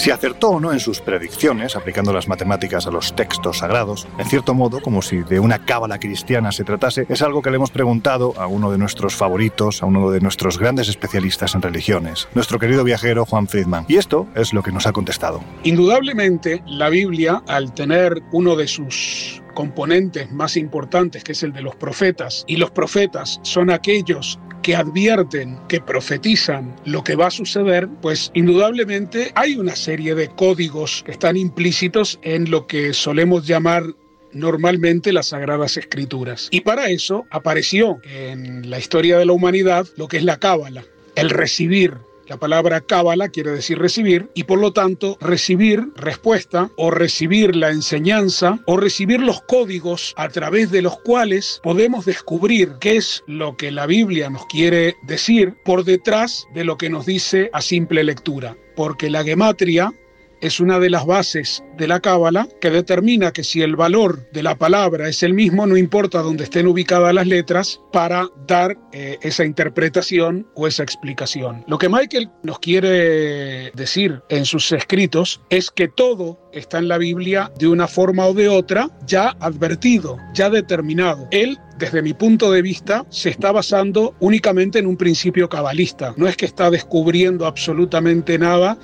Si acertó o no en sus predicciones, aplicando las matemáticas a los textos sagrados, en cierto modo, como si de una cábala cristiana se tratase, es algo que le hemos preguntado a uno de nuestros favoritos, a uno de nuestros grandes especialistas en religiones, nuestro querido viajero Juan Friedman. Y esto es lo que nos ha contestado. Indudablemente, la Biblia, al tener uno de sus componentes más importantes, que es el de los profetas, y los profetas son aquellos que advierten, que profetizan lo que va a suceder, pues indudablemente hay una serie de códigos que están implícitos en lo que solemos llamar normalmente las sagradas escrituras. Y para eso apareció en la historia de la humanidad lo que es la cábala, el recibir la palabra cábala quiere decir recibir y por lo tanto recibir respuesta o recibir la enseñanza o recibir los códigos a través de los cuales podemos descubrir qué es lo que la Biblia nos quiere decir por detrás de lo que nos dice a simple lectura. Porque la gematria es una de las bases de la cábala que determina que si el valor de la palabra es el mismo, no importa dónde estén ubicadas las letras, para dar eh, esa interpretación o esa explicación. Lo que Michael nos quiere decir en sus escritos es que todo está en la Biblia de una forma o de otra ya advertido, ya determinado. Él desde mi punto de vista, se está basando únicamente en un principio cabalista. No es que está descubriendo absolutamente nada,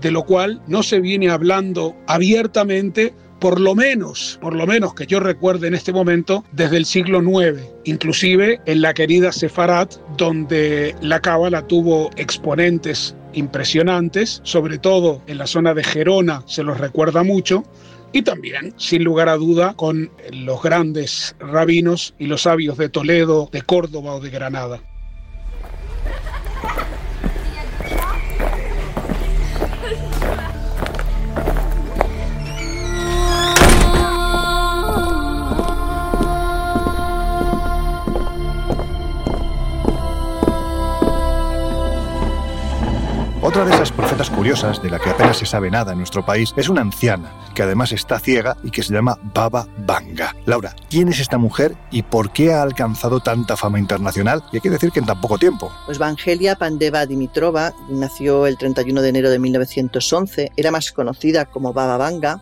de lo cual no se viene hablando abiertamente por lo menos, por lo menos que yo recuerde en este momento, desde el siglo IX, inclusive en la querida Sefarat, donde la cábala tuvo exponentes impresionantes, sobre todo en la zona de Gerona se los recuerda mucho, y también, sin lugar a duda, con los grandes rabinos y los sabios de Toledo, de Córdoba o de Granada. Otra de esas profetas curiosas, de la que apenas se sabe nada en nuestro país, es una anciana, que además está ciega y que se llama Baba Vanga. Laura, ¿quién es esta mujer y por qué ha alcanzado tanta fama internacional? Y hay que decir que en tan poco tiempo. Pues Vangelia Pandeva Dimitrova nació el 31 de enero de 1911, era más conocida como Baba Vanga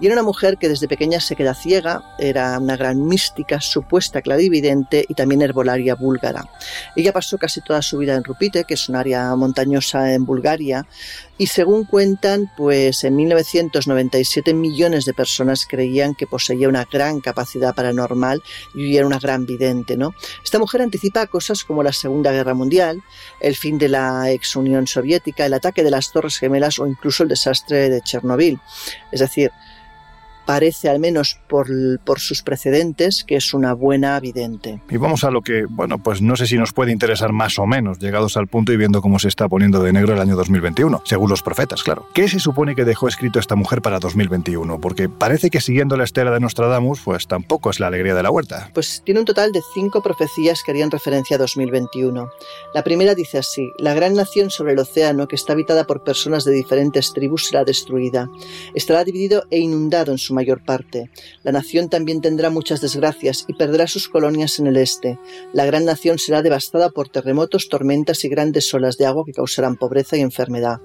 y era una mujer que desde pequeña se queda ciega, era una gran mística, supuesta clarividente y también herbolaria búlgara. Ella pasó casi toda su vida en Rupite, que es un área montañosa en Bulgaria, y según cuentan, pues en 1997 millones de personas creían que poseía una gran capacidad paranormal y era una gran vidente, ¿no? Esta mujer anticipa cosas como la Segunda Guerra Mundial, el fin de la ex Unión Soviética, el ataque de las Torres Gemelas o incluso el desastre de Chernobyl. Es decir, parece, al menos por, por, sus precedentes, que es una buena vidente. Y vamos a lo que, bueno, pues no sé si nos puede interesar más o menos, llegados al punto y viendo cómo se está poniendo de negro el año 2021, según los profetas, claro. ¿Qué se supone que dejó escrito esta mujer para 2021? Porque parece que siguiendo la estela de Nostradamus, pues tampoco es la alegría de la huerta. Pues tiene un total de cinco profecías que harían referencia a 2021. La primera dice así, la gran nación sobre el océano, que está habitada por personas de diferentes tribus, será destruida. Estará dividido e inundado en su mayor parte. La nación también tendrá muchas desgracias y perderá sus colonias en el este. La gran nación será devastada por terremotos, tormentas y grandes olas de agua que causarán pobreza y enfermedad.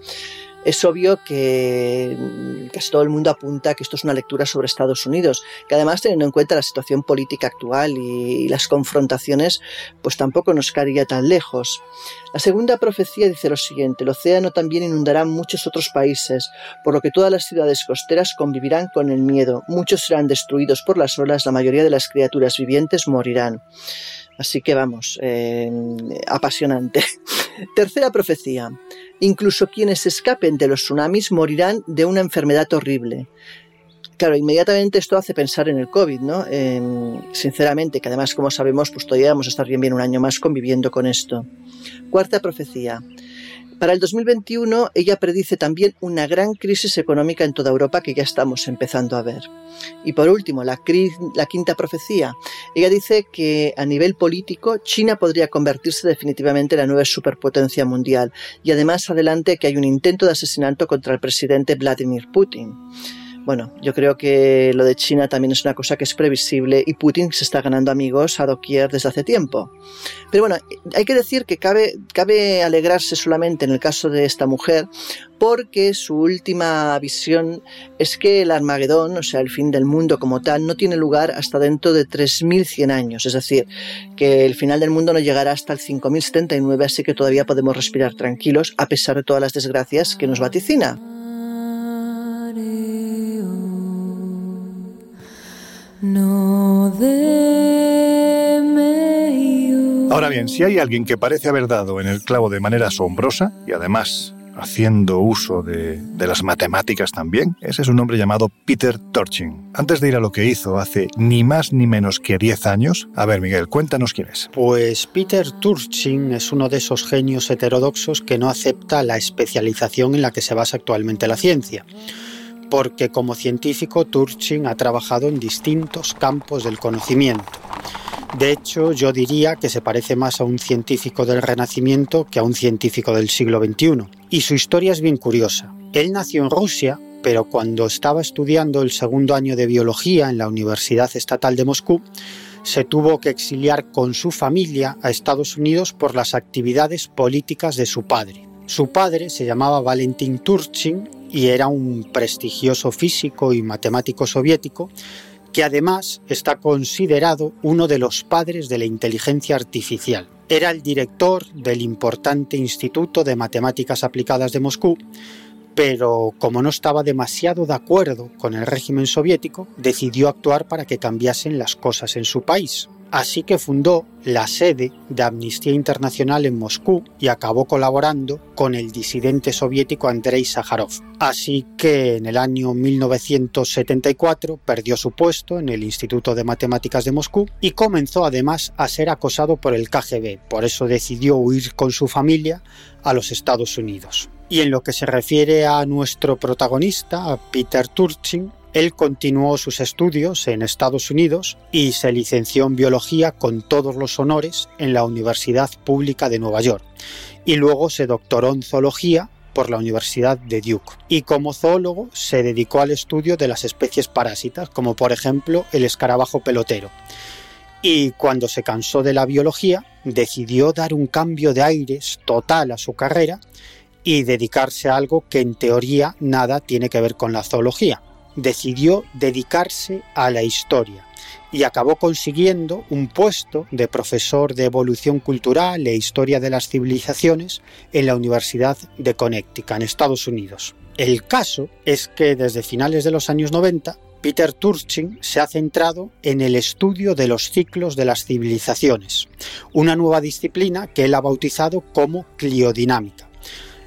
Es obvio que casi todo el mundo apunta que esto es una lectura sobre Estados Unidos, que además teniendo en cuenta la situación política actual y, las confrontaciones, pues tampoco nos caería tan lejos. La segunda profecía dice lo siguiente, el océano también inundará muchos otros países, por lo que todas las ciudades costeras convivirán con el miedo, muchos serán destruidos por las olas, la mayoría de las criaturas vivientes morirán. Así que vamos, eh, apasionante. Tercera profecía. Incluso quienes escapen de los tsunamis morirán de una enfermedad horrible. Claro, inmediatamente esto hace pensar en el COVID, ¿no? sinceramente, que además, como sabemos, pues todavía vamos a estar bien bien un año más conviviendo con esto. Cuarta profecía. Para el 2021 ella predice también una gran crisis económica en toda Europa que ya estamos empezando a ver. Y por último, la, quinta profecía. Ella dice que a nivel político China podría convertirse definitivamente en la nueva superpotencia mundial y además adelante que hay un intento de asesinato contra el presidente Vladimir Putin. Bueno, yo creo que lo de China también es una cosa que es previsible y Putin se está ganando amigos a doquier desde hace tiempo. Pero bueno, hay que decir que cabe, cabe alegrarse solamente en el caso de esta mujer porque su última visión es que el Armagedón, o sea, el fin del mundo como tal, no tiene lugar hasta dentro de 3.100 años. Es decir, que el final del mundo no llegará hasta el 5.079, así que todavía podemos respirar tranquilos a pesar de todas las desgracias que nos vaticina. Ahora bien, si hay alguien que parece haber dado en el clavo de manera asombrosa y además haciendo uso de, las matemáticas también, ese es un hombre llamado Peter Turchin. Antes de ir a lo que hizo hace ni más ni menos que 10 años, a ver Miguel, cuéntanos quién es. Pues Peter Turchin es uno de esos genios heterodoxos que no acepta la especialización en la que se basa actualmente la ciencia porque como científico Turchin ha trabajado en distintos campos del conocimiento. De hecho, yo diría que se parece más a un científico del Renacimiento que a un científico del siglo XXI. Y su historia es bien curiosa. Él nació en Rusia, pero cuando estaba estudiando el segundo año de biología en la Universidad Estatal de Moscú, se tuvo que exiliar con su familia a Estados Unidos por las actividades políticas de su padre. Su padre se llamaba Valentín Turchin y era un prestigioso físico y matemático soviético que además está considerado uno de los padres de la inteligencia artificial. Era el director del importante Instituto de Matemáticas Aplicadas de Moscú, pero como no estaba demasiado de acuerdo con el régimen soviético, decidió actuar para que cambiasen las cosas en su país. Así que fundó la sede de Amnistía Internacional en Moscú y acabó colaborando con el disidente soviético Andrei Sájarov. Así que en el año 1974 perdió su puesto en el Instituto de Matemáticas de Moscú y comenzó además a ser acosado por el KGB. Por eso decidió huir con su familia a los Estados Unidos. Y en lo que se refiere a nuestro protagonista, a Peter Turchin, él continuó sus estudios en Estados Unidos y se licenció en biología con todos los honores en la Universidad Pública de Nueva York y luego se doctoró en zoología por la Universidad de Duke. Y como zoólogo se dedicó al estudio de las especies parásitas, como por ejemplo el escarabajo pelotero. Y cuando se cansó de la biología, decidió dar un cambio de aires total a su carrera y dedicarse a algo que en teoría nada tiene que ver con la zoología, decidió dedicarse a la historia y acabó consiguiendo un puesto de profesor de evolución cultural e historia de las civilizaciones en la Universidad de Connecticut, en Estados Unidos. El caso es que desde finales de los años 90, Peter Turchin se ha centrado en el estudio de los ciclos de las civilizaciones, una nueva disciplina que él ha bautizado como cliodinámica.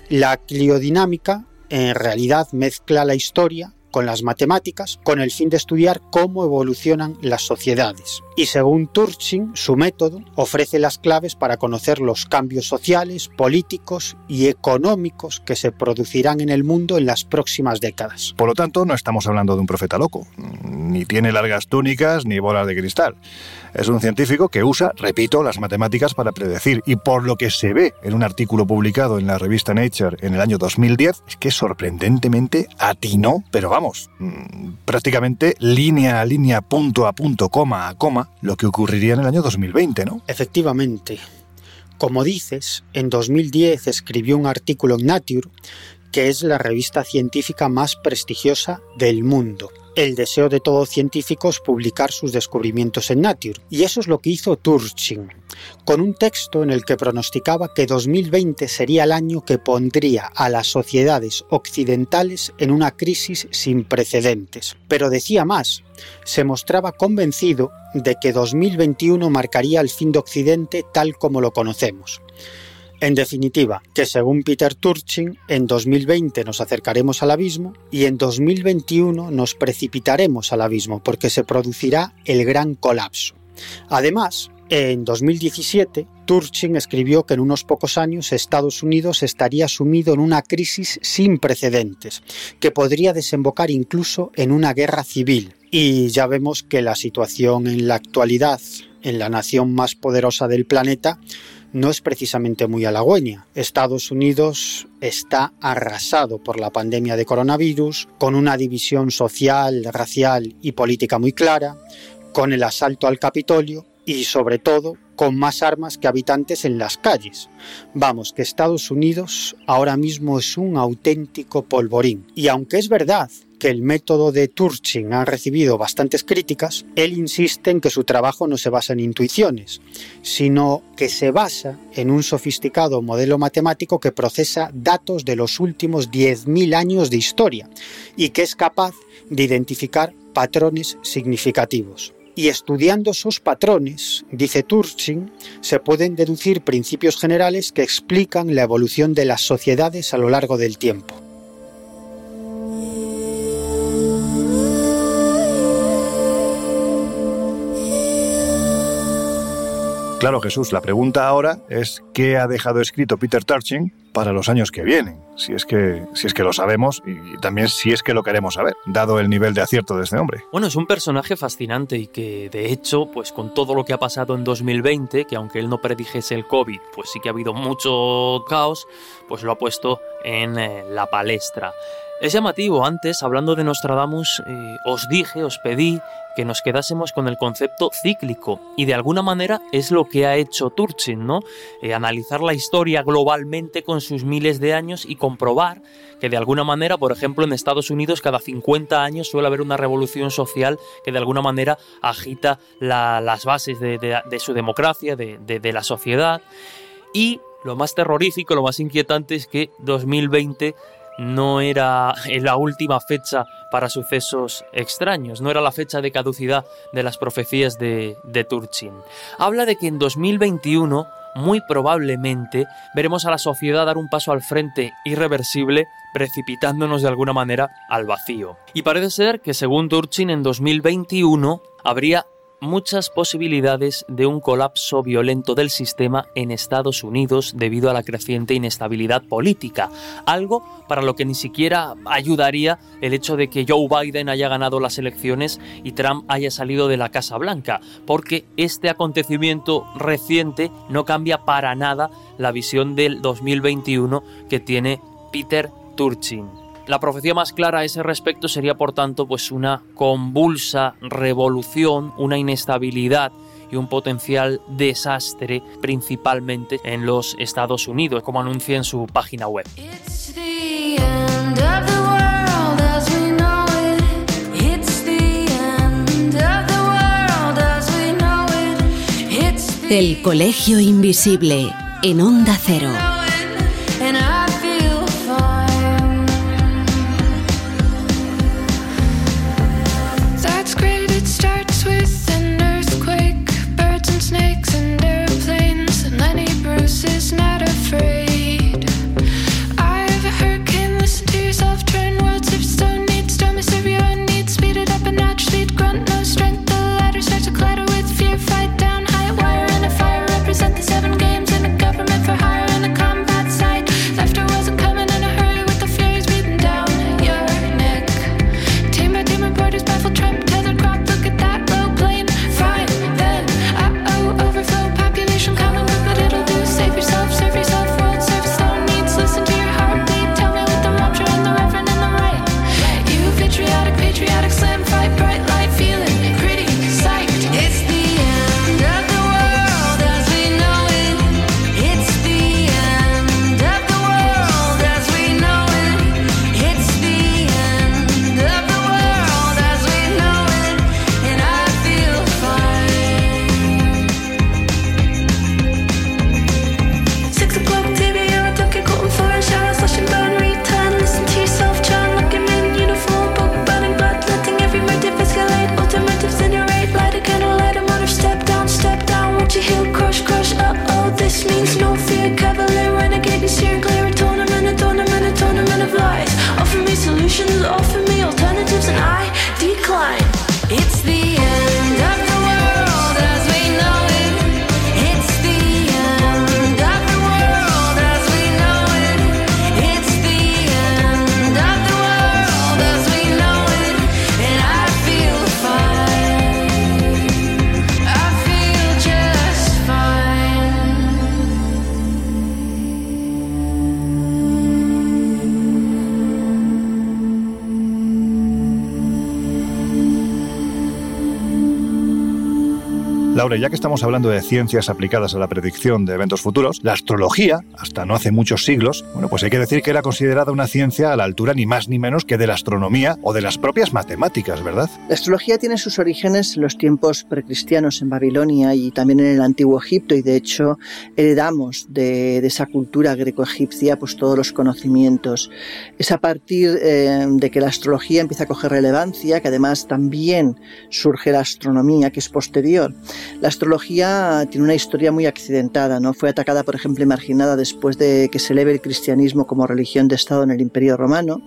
La cliodinámica en realidad mezcla la historia con las matemáticas con el fin de estudiar cómo evolucionan las sociedades. Y según Turchin, su método ofrece las claves para conocer los cambios sociales, políticos y económicos que se producirán en el mundo en las próximas décadas. Por lo tanto, no estamos hablando de un profeta loco, ni tiene largas túnicas ni bolas de cristal. Es un científico que usa, repito, las matemáticas para predecir y por lo que se ve en un artículo publicado en la revista Nature en el año 2010, es que sorprendentemente atinó, pero vamos, mm, prácticamente línea a línea, punto a punto, coma a coma, lo que ocurriría en el año 2020, ¿no? Efectivamente. Como dices, en 2010 escribió un artículo en Nature que es la revista científica más prestigiosa del mundo el deseo de todo científico es publicar sus descubrimientos en Nature. Y eso es lo que hizo Turchin, con un texto en el que pronosticaba que 2020 sería el año que pondría a las sociedades occidentales en una crisis sin precedentes. Pero decía más, se mostraba convencido de que 2021 marcaría el fin de Occidente tal como lo conocemos. En definitiva, que según Peter Turchin, en 2020 nos acercaremos al abismo y en 2021 nos precipitaremos al abismo porque se producirá el gran colapso. Además, en 2017, Turchin escribió que en unos pocos años Estados Unidos estaría sumido en una crisis sin precedentes, que podría desembocar incluso en una guerra civil. Y ya vemos que la situación en la actualidad, en la nación más poderosa del planeta, no es precisamente muy halagüeña. Estados Unidos está arrasado por la pandemia de coronavirus, con una división social, racial y política muy clara, con el asalto al Capitolio y sobre todo con más armas que habitantes en las calles. Vamos, que Estados Unidos ahora mismo es un auténtico polvorín. Y aunque es verdad que el método de Turchin ha recibido bastantes críticas, él insiste en que su trabajo no se basa en intuiciones, sino que se basa en un sofisticado modelo matemático que procesa datos de los últimos 10.000 años de historia y que es capaz de identificar patrones significativos. Y estudiando esos patrones, dice Turchin, se pueden deducir principios generales que explican la evolución de las sociedades a lo largo del tiempo. Claro, Jesús, la pregunta ahora es ¿qué ha dejado escrito Peter Turchin para los años que vienen? Si es que, si es que lo sabemos y también si es que lo queremos saber, dado el nivel de acierto de este hombre. Bueno, es un personaje fascinante y que, de hecho, pues con todo lo que ha pasado en 2020, que aunque él no predijese el COVID, pues sí que ha habido mucho caos, pues lo ha puesto en eh, la palestra. Es llamativo, antes, hablando de Nostradamus, eh, os dije, os pedí que nos quedásemos con el concepto cíclico y de alguna manera es lo que ha hecho Turchin, ¿no? Eh, analizar la historia globalmente con sus miles de años y comprobar que de alguna manera, por ejemplo, en Estados Unidos cada 50 años suele haber una revolución social que de alguna manera agita las bases de, su democracia, de, de la sociedad y lo más terrorífico, lo más inquietante es que 2020 no era la última fecha para sucesos extraños, no era la fecha de caducidad de las profecías de, de Turchin. Habla de que en 2021 muy probablemente veremos a la sociedad dar un paso al frente irreversible, precipitándonos de alguna manera al vacío. Y parece ser que, según Turchin, en 2021 habría muchas posibilidades de un colapso violento del sistema en Estados Unidos debido a la creciente inestabilidad política, algo para lo que ni siquiera ayudaría el hecho de que Joe Biden haya ganado las elecciones y Trump haya salido de la Casa Blanca, porque este acontecimiento reciente no cambia para nada la visión del 2021 que tiene Peter Turchin. La profecía más clara a ese respecto sería, por tanto, pues una convulsa revolución, una inestabilidad y un potencial desastre, principalmente en los Estados Unidos, como anuncia en su página web. El Colegio Invisible en Onda Cero. love Laura, ya que estamos hablando de ciencias aplicadas a la predicción de eventos futuros, la astrología, hasta no hace muchos siglos, bueno, pues hay que decir que era considerada una ciencia a la altura ni más ni menos que de la astronomía o de las propias matemáticas, ¿verdad? La astrología tiene sus orígenes en los tiempos precristianos en Babilonia y también en el antiguo Egipto y de hecho heredamos de, esa cultura greco-egipcia pues todos los conocimientos. Es a partir eh, de que la astrología empieza a coger relevancia que además también surge la astronomía que es posterior. La astrología tiene una historia muy accidentada, ¿no? Fue atacada, por ejemplo, y marginada después de que se eleve el cristianismo como religión de Estado en el Imperio Romano.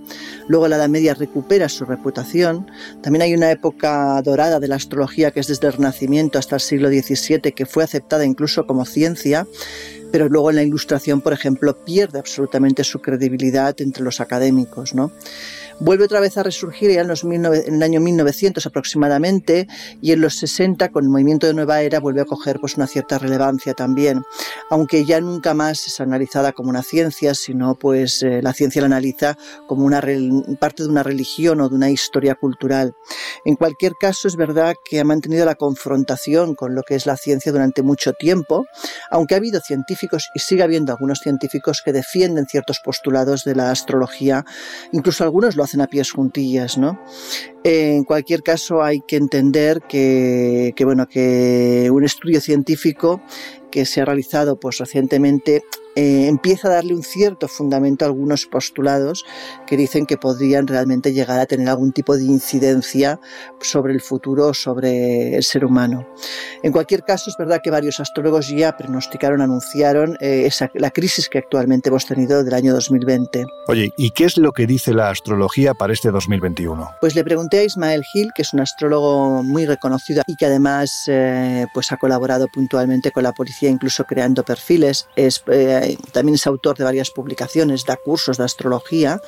Luego la Edad Media recupera su reputación. También hay una época dorada de la astrología que es desde el Renacimiento hasta el siglo XVII, que fue aceptada incluso como ciencia pero luego en la ilustración, por ejemplo, pierde absolutamente su credibilidad entre los académicos, ¿no? Vuelve otra vez a resurgir ya en, los en el año 1900 aproximadamente y en los 60 con el movimiento de Nueva Era vuelve a coger pues una cierta relevancia también, aunque ya nunca más es analizada como una ciencia, sino pues eh, la ciencia la analiza como una parte de una religión o de una historia cultural. En cualquier caso es verdad que ha mantenido la confrontación con lo que es la ciencia durante mucho tiempo, aunque ha habido científicos y sigue habiendo algunos científicos que defienden ciertos postulados de la astrología, incluso algunos lo hacen a pies juntillas, ¿no? En cualquier caso, hay que entender que, que, bueno, que un estudio científico que se ha realizado pues, recientemente eh, empieza a darle un cierto fundamento a algunos postulados que dicen que podrían realmente llegar a tener algún tipo de incidencia sobre el futuro, sobre el ser humano. En cualquier caso, es verdad que varios astrólogos ya pronosticaron, anunciaron eh, esa, la crisis que actualmente hemos tenido del año 2020. Oye, ¿y qué es lo que dice la astrología para este 2021? Pues le pregunté a Ismael Gil, que es un astrólogo muy reconocido y que además eh, pues ha colaborado puntualmente con la policía, incluso creando perfiles. Es, también es autor de varias publicaciones, da cursos de astrología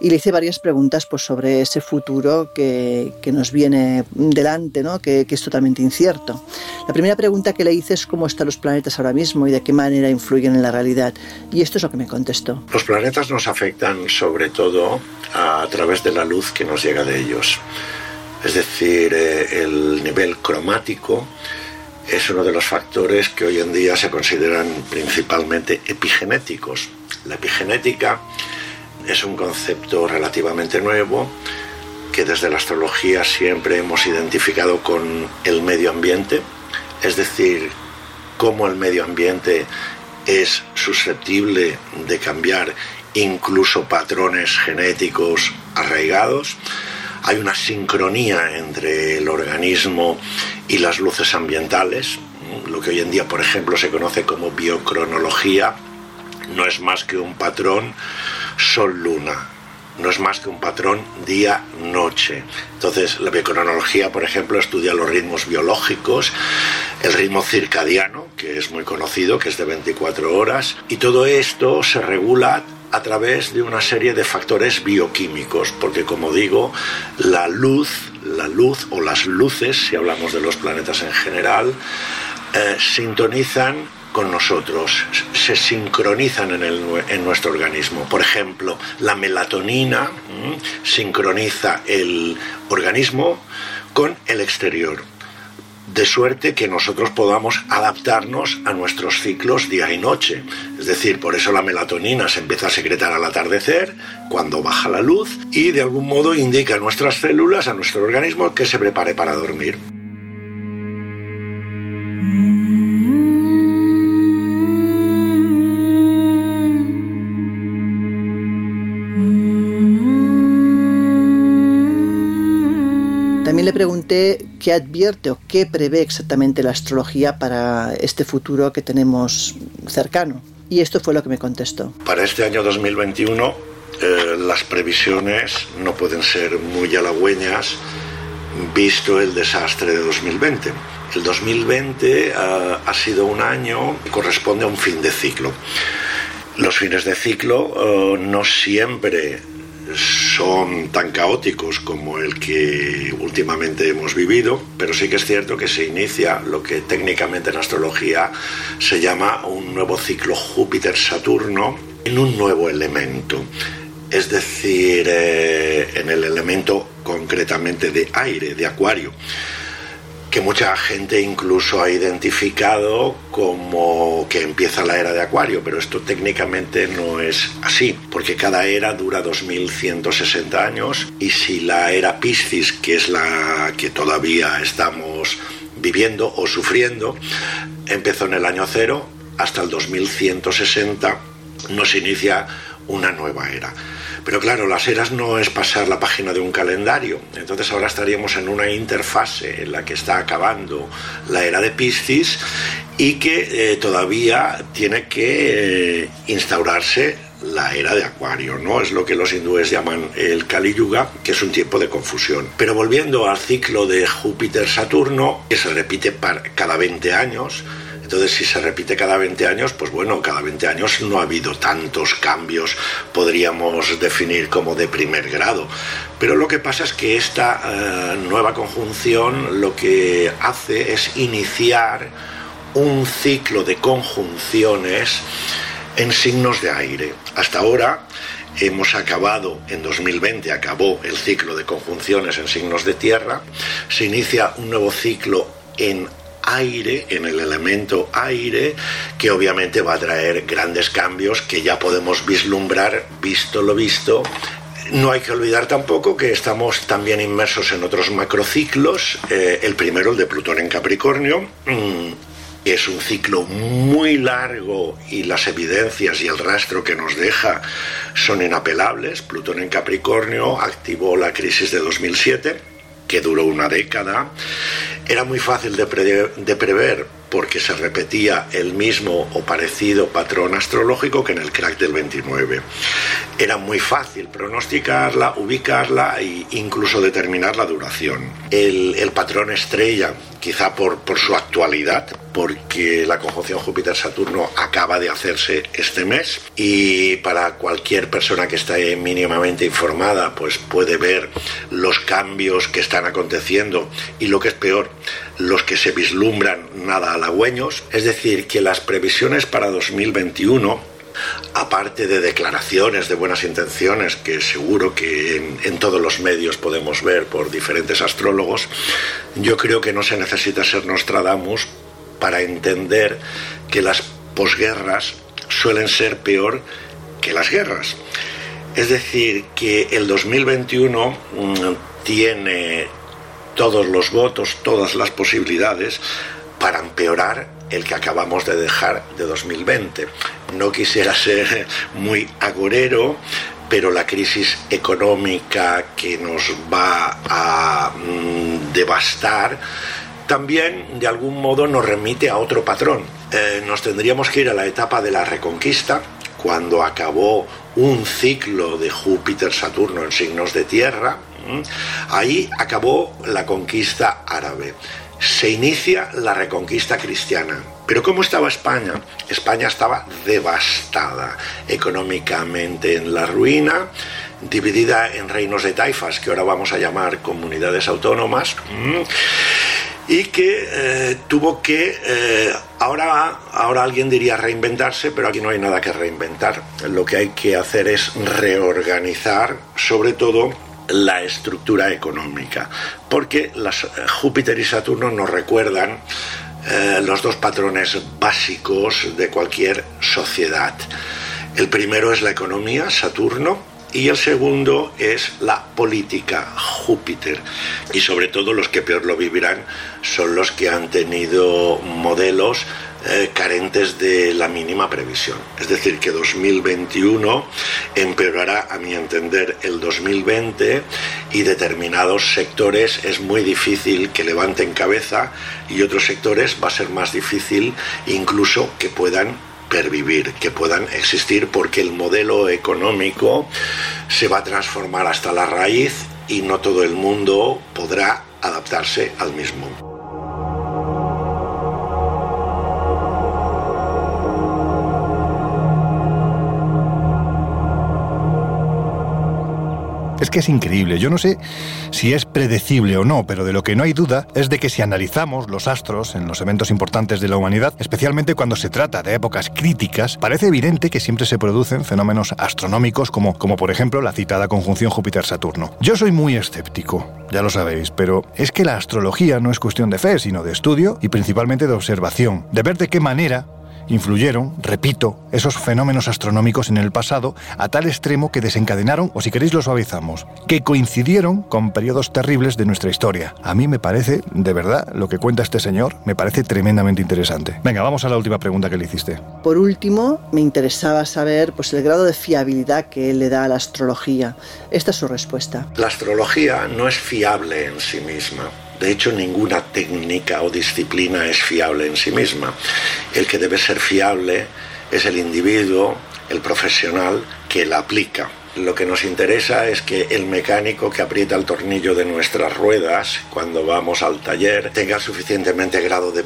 y le hice varias preguntas pues, sobre ese futuro que, que nos viene delante, ¿no? que, que, es totalmente incierto. La primera pregunta que le hice es cómo están los planetas ahora mismo y de qué manera influyen en la realidad. Y esto es lo que me contestó. Los planetas nos afectan sobre todo a través de la luz que nos llega de ellos. Es decir, eh, el nivel cromático, es uno de los factores que hoy en día se consideran principalmente epigenéticos. La epigenética es un concepto relativamente nuevo que desde la astrología siempre hemos identificado con el medio ambiente, es decir, cómo el medio ambiente es susceptible de cambiar incluso patrones genéticos arraigados hay una sincronía entre el organismo y las luces ambientales, lo que hoy en día, por ejemplo, se conoce como biocronología, no es más que un patrón sol-luna, no es más que un patrón día-noche. Entonces, la biocronología, por ejemplo, estudia los ritmos biológicos, el ritmo circadiano, que es muy conocido, que es de 24 horas, y todo esto se regula a través de una serie de factores bioquímicos, porque como digo, la luz, la luz o las luces, si hablamos de los planetas en general, eh, sintonizan con nosotros, se sincronizan en, el, en, nuestro organismo. Por ejemplo, la melatonina sincroniza el organismo con el exterior de suerte que nosotros podamos adaptarnos a nuestros ciclos día y noche. Es decir, por eso la melatonina se empieza a secretar al atardecer, cuando baja la luz, y de algún modo indica a nuestras células, a nuestro organismo, que se prepare para dormir. Pregunté qué advierte o qué prevé exactamente la astrología para este futuro que tenemos cercano. Y esto fue lo que me contestó. Para este año 2021 eh, las previsiones no pueden ser muy halagüeñas visto el desastre de 2020. El 2020 eh, ha sido un año que corresponde a un fin de ciclo. Los fines de ciclo eh, no siempre son tan caóticos como el que últimamente hemos vivido, pero sí que es cierto que se inicia lo que técnicamente en astrología se llama un nuevo ciclo Júpiter-Saturno en un nuevo elemento, es decir, eh, en el elemento concretamente de aire, de acuario que mucha gente incluso ha identificado como que empieza la era de Acuario, pero esto técnicamente no es así, porque cada era dura 2160 años y si la era Piscis, que es la que todavía estamos viviendo o sufriendo, empezó en el año cero hasta el 2160 nos inicia una nueva era. Pero claro, las eras no es pasar la página de un calendario. Entonces ahora estaríamos en una interfase en la que está acabando la era de Piscis y que eh, todavía tiene que eh, instaurarse la era de Acuario, ¿no? Es lo que los hindúes llaman el Kali Yuga, que es un tiempo de confusión. Pero volviendo al ciclo de Júpiter-Saturno, que se repite cada 20 años, entonces, si se repite cada 20 años, pues bueno, cada 20 años no ha habido tantos cambios, podríamos definir como de primer grado. Pero lo que pasa es que esta eh, nueva conjunción lo que hace es iniciar un ciclo de conjunciones en signos de aire. Hasta ahora hemos acabado, en 2020 acabó el ciclo de conjunciones en signos de tierra, se inicia un nuevo ciclo en aire, en el elemento aire, que obviamente va a traer grandes cambios que ya podemos vislumbrar, visto lo visto, no hay que olvidar tampoco que estamos también inmersos en otros macrociclos. Eh, el primero, el de Plutón en Capricornio. Mm, es un ciclo muy largo y las evidencias y el rastro que nos deja son inapelables. Plutón en Capricornio activó la crisis de 2007 que duró una década, era muy fácil de, prever porque se repetía el mismo o parecido patrón astrológico que en el crack del 29. Era muy fácil pronosticarla, ubicarla e incluso determinar la duración. El, el patrón estrella, quizá por, por su actualidad, porque la conjunción Júpiter-Saturno acaba de hacerse este mes y para cualquier persona que esté mínimamente informada, pues puede ver los cambios que están aconteciendo y lo que es peor, los que se vislumbran nada halagüeños, es decir, que las previsiones para 2021 aparte de declaraciones de buenas intenciones que seguro que en, todos los medios podemos ver por diferentes astrólogos, yo creo que no se necesita ser Nostradamus para entender que las posguerras suelen ser peor que las guerras. Es decir, que el 2021 mm, tiene todos los votos, todas las posibilidades para empeorar el que acabamos de dejar de 2020. No quisiera ser muy agorero, pero la crisis económica que nos va a mm, devastar también de algún modo nos remite a otro patrón. Eh, nos tendríamos que ir a la etapa de la reconquista, cuando acabó un ciclo de Júpiter-Saturno en signos de tierra. Ahí acabó la conquista árabe se inicia la reconquista cristiana. Pero ¿cómo estaba España? España estaba devastada, económicamente en la ruina, dividida en reinos de taifas, que ahora vamos a llamar comunidades autónomas, y que eh, tuvo que, eh, ahora, ahora alguien diría reinventarse, pero aquí no hay nada que reinventar. Lo que hay que hacer es reorganizar, sobre todo, la estructura económica, porque las, eh, Júpiter y Saturno nos recuerdan eh, los dos patrones básicos de cualquier sociedad. El primero es la economía, Saturno, y el segundo es la política, Júpiter. Y sobre todo los que peor lo vivirán son los que han tenido modelos eh, carentes de la mínima previsión. Es decir, que 2021 empeorará, a mi entender, el 2020 y determinados sectores es muy difícil que levanten cabeza y otros sectores va a ser más difícil incluso que puedan pervivir, que puedan existir porque el modelo económico se va a transformar hasta la raíz y no todo el mundo podrá adaptarse al mismo. Es que es increíble. Yo no sé si es predecible o no, pero de lo que no hay duda es de que si analizamos los astros en los eventos importantes de la humanidad, especialmente cuando se trata de épocas críticas, parece evidente que siempre se producen fenómenos astronómicos como, como por ejemplo la citada conjunción Júpiter-Saturno. Yo soy muy escéptico, ya lo sabéis, pero es que la astrología no es cuestión de fe, sino de estudio y principalmente de observación, de ver de qué manera influyeron, repito, esos fenómenos astronómicos en el pasado a tal extremo que desencadenaron, o si queréis lo suavizamos, que coincidieron con periodos terribles de nuestra historia. A mí me parece, de verdad, lo que cuenta este señor, me parece tremendamente interesante. Venga, vamos a la última pregunta que le hiciste. Por último, me interesaba saber pues, el grado de fiabilidad que él le da a la astrología. Esta es su respuesta. La astrología no es fiable en sí misma de hecho, ninguna técnica o disciplina es fiable en sí misma. El que debe ser fiable es el individuo, el profesional que la aplica. Lo que nos interesa es que el mecánico que aprieta el tornillo de nuestras ruedas cuando vamos al taller tenga suficientemente grado de,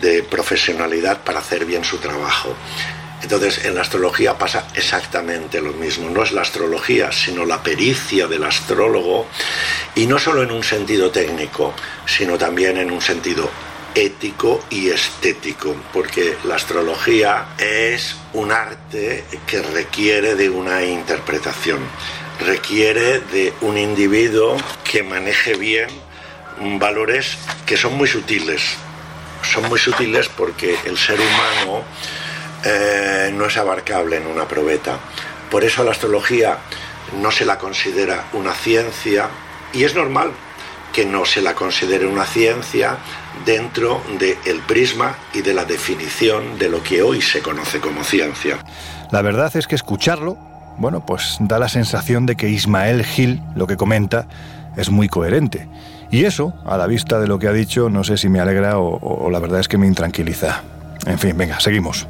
de profesionalidad para hacer bien su trabajo. Entonces, en la astrología pasa exactamente lo mismo. No es la astrología, sino la pericia del astrólogo, y no solo en un sentido técnico, sino también en un sentido ético y estético, porque la astrología es un arte que requiere de una interpretación, requiere de un individuo que maneje bien valores que son muy sutiles. Son muy sutiles porque el ser humano eh, no es abarcable en una probeta. Por eso la astrología no se la considera una ciencia y es normal que no se la considere una ciencia dentro del prisma y de la definición de lo que hoy se conoce como ciencia. La verdad es que escucharlo, bueno, pues da la sensación de que Ismael Gil lo que comenta es muy coherente. Y eso, a la vista de lo que ha dicho, no sé si me alegra o la verdad es que me intranquiliza. En fin, venga, seguimos.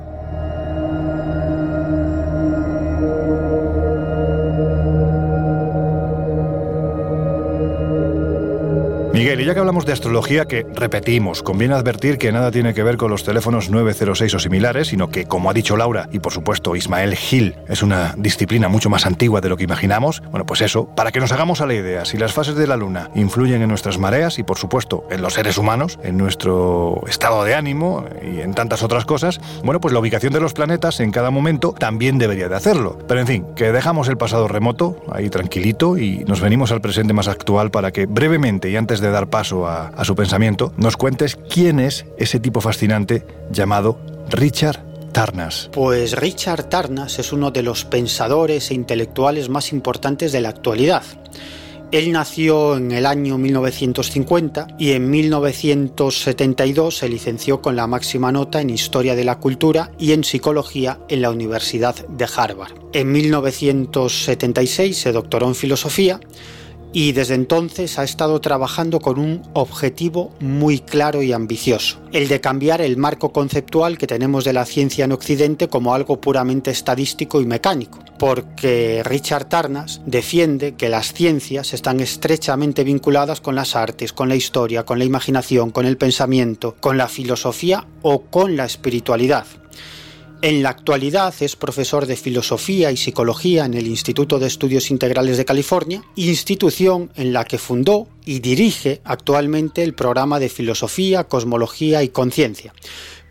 Ya que hablamos de astrología, que repetimos, conviene advertir que nada tiene que ver con los teléfonos 906 o similares, sino que, como ha dicho Laura y por supuesto Ismael Gil, es una disciplina mucho más antigua de lo que imaginamos. Bueno, pues eso, para que nos hagamos a la idea, si las fases de la Luna influyen en nuestras mareas y por supuesto en los seres humanos, en nuestro estado de ánimo y en tantas otras cosas, bueno, pues la ubicación de los planetas en cada momento también debería de hacerlo. Pero en fin, que dejamos el pasado remoto ahí tranquilito y nos venimos al presente más actual para que brevemente y antes de dar paso a, a su pensamiento, nos cuentes quién es ese tipo fascinante llamado Richard Tarnas. Pues Richard Tarnas es uno de los pensadores e intelectuales más importantes de la actualidad. Él nació en el año 1950 y en 1972 se licenció con la máxima nota en Historia de la Cultura y en Psicología en la Universidad de Harvard. En 1976 se doctoró en Filosofía y desde entonces ha estado trabajando con un objetivo muy claro y ambicioso, el de cambiar el marco conceptual que tenemos de la ciencia en Occidente como algo puramente estadístico y mecánico, porque Richard Tarnas defiende que las ciencias están estrechamente vinculadas con las artes, con la historia, con la imaginación, con el pensamiento, con la filosofía o con la espiritualidad. En la actualidad es profesor de Filosofía y Psicología en el Instituto de Estudios Integrales de California, institución en la que fundó y dirige actualmente el programa de Filosofía, Cosmología y Conciencia.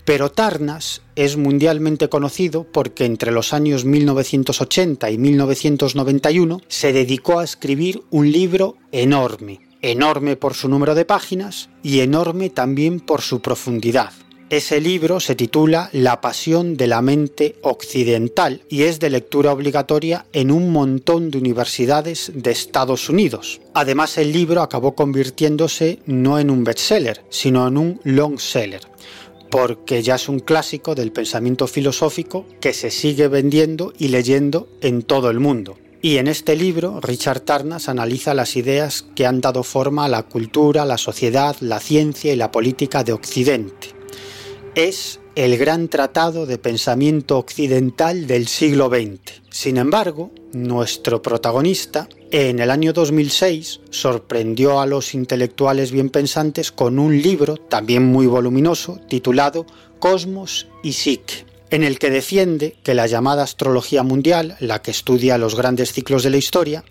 Pero Tarnas es mundialmente conocido porque entre los años 1980 y 1991 se dedicó a escribir un libro enorme, enorme por su número de páginas y enorme también por su profundidad ese libro se titula La pasión de la mente occidental y es de lectura obligatoria en un montón de universidades de Estados Unidos. Además, el libro acabó convirtiéndose no en un bestseller, sino en un long seller porque ya es un clásico del pensamiento filosófico que se sigue vendiendo y leyendo en todo el mundo. Y en este libro, Richard Tarnas analiza las ideas que han dado forma a la cultura, la sociedad, la ciencia y la política de Occidente es el gran tratado de pensamiento occidental del siglo XX. Sin embargo, nuestro protagonista, en el año 2006, sorprendió a los intelectuales bien pensantes con un libro, también muy voluminoso, titulado Cosmos y Psique, en el que defiende que la llamada astrología mundial, la que estudia los grandes ciclos de la historia,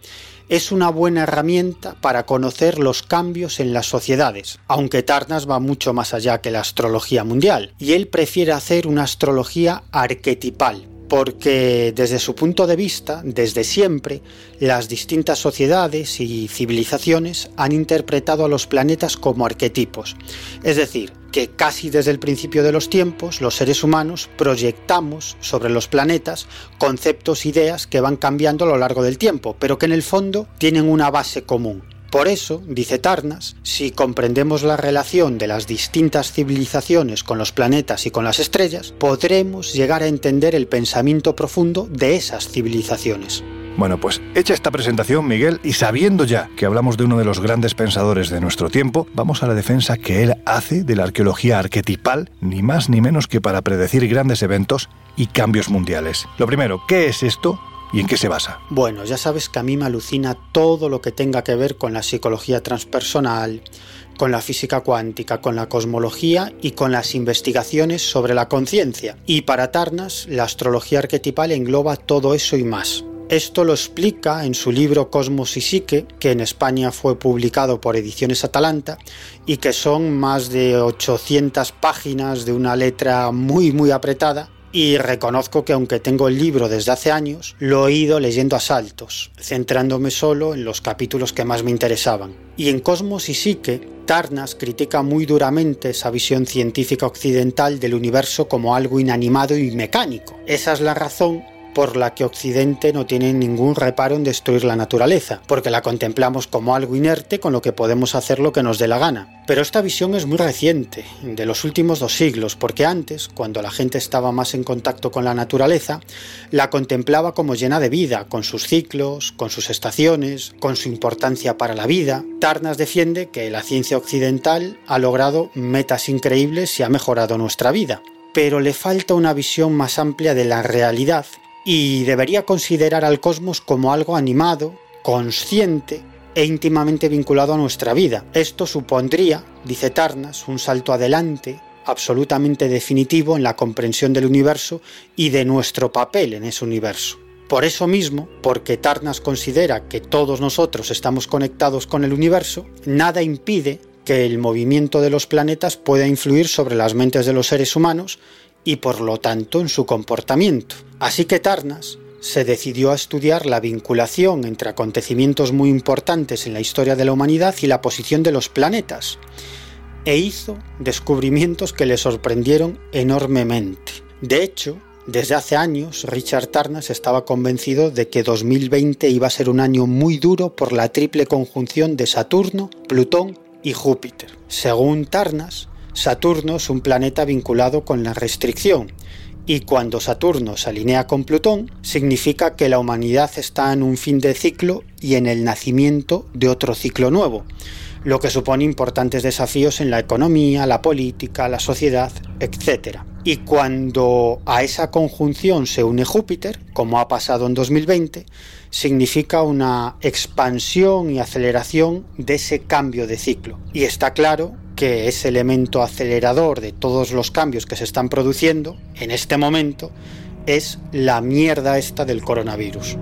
es una buena herramienta para conocer los cambios en las sociedades, aunque Tarnas va mucho más allá que la astrología mundial, y él prefiere hacer una astrología arquetipal, porque desde su punto de vista, desde siempre, las distintas sociedades y civilizaciones han interpretado a los planetas como arquetipos. Es decir, que casi desde el principio de los tiempos los seres humanos proyectamos sobre los planetas conceptos, ideas que van cambiando a lo largo del tiempo, pero que en el fondo tienen una base común. Por eso, dice Tarnas, si comprendemos la relación de las distintas civilizaciones con los planetas y con las estrellas, podremos llegar a entender el pensamiento profundo de esas civilizaciones. Bueno, pues hecha esta presentación, Miguel, y sabiendo ya que hablamos de uno de los grandes pensadores de nuestro tiempo, vamos a la defensa que él hace de la arqueología arquetipal, ni más ni menos que para predecir grandes eventos y cambios mundiales. Lo primero, ¿qué es esto? ¿Y en qué se basa? Bueno, ya sabes que a mí me alucina todo lo que tenga que ver con la psicología transpersonal, con la física cuántica, con la cosmología y con las investigaciones sobre la conciencia. Y para Tarnas, la astrología arquetipal engloba todo eso y más. Esto lo explica en su libro Cosmos y Psique, que en España fue publicado por Ediciones Atalanta y que son más de 800 páginas de una letra muy muy apretada y reconozco que aunque tengo el libro desde hace años, lo he ido leyendo a saltos, centrándome solo en los capítulos que más me interesaban. Y en Cosmos y Psique, Tarnas critica muy duramente esa visión científica occidental del universo como algo inanimado y mecánico. Esa es la razón por la que Occidente no tiene ningún reparo en destruir la naturaleza, porque la contemplamos como algo inerte con lo que podemos hacer lo que nos dé la gana. Pero esta visión es muy reciente, de los últimos dos siglos, porque antes, cuando la gente estaba más en contacto con la naturaleza, la contemplaba como llena de vida, con sus ciclos, con sus estaciones, con su importancia para la vida. Tarnas defiende que la ciencia occidental ha logrado metas increíbles y ha mejorado nuestra vida pero le falta una visión más amplia de la realidad y debería considerar al cosmos como algo animado, consciente e íntimamente vinculado a nuestra vida. Esto supondría, dice Tarnas, un salto adelante absolutamente definitivo en la comprensión del universo y de nuestro papel en ese universo. Por eso mismo, porque Tarnas considera que todos nosotros estamos conectados con el universo, nada impide que el movimiento de los planetas pueda influir sobre las mentes de los seres humanos y por lo tanto en su comportamiento. Así que Tarnas se decidió a estudiar la vinculación entre acontecimientos muy importantes en la historia de la humanidad y la posición de los planetas, e hizo descubrimientos que le sorprendieron enormemente. De hecho, desde hace años, Richard Tarnas estaba convencido de que 2020 iba a ser un año muy duro por la triple conjunción de Saturno, Plutón y Júpiter. Según Tarnas, Saturno es un planeta vinculado con la restricción, y cuando Saturno se alinea con Plutón, significa que la humanidad está en un fin de ciclo y en el nacimiento de otro ciclo nuevo, lo que supone importantes desafíos en la economía, la política, la sociedad, etc. Y cuando a esa conjunción se une Júpiter, como ha pasado en 2020, significa una expansión y aceleración de ese cambio de ciclo. Y está claro que ese elemento acelerador de todos los cambios que se están produciendo en este momento es la mierda esta del coronavirus.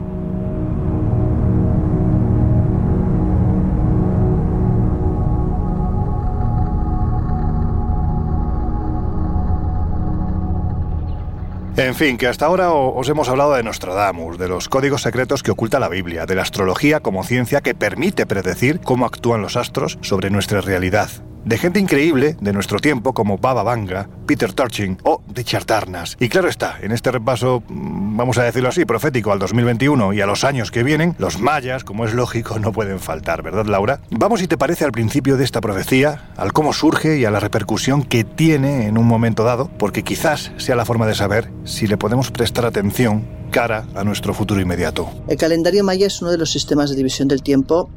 En fin, que hasta ahora os hemos hablado de Nostradamus, de los códigos secretos que oculta la Biblia, de la astrología como ciencia que permite predecir cómo actúan los astros sobre nuestra realidad, de gente increíble de nuestro tiempo como Baba Vanga, Peter Turchin o Richard Tarnas. Y claro está, en este repaso, mm, vamos a decirlo así, profético al 2021 y a los años que vienen, los mayas, como es lógico, no pueden faltar, ¿verdad Laura? Vamos si te parece al principio de esta profecía, al cómo surge y a la repercusión que tiene en un momento dado, porque quizás sea la forma de saber si le podemos prestar atención cara a nuestro futuro inmediato. El calendario maya es uno de los sistemas de división del tiempo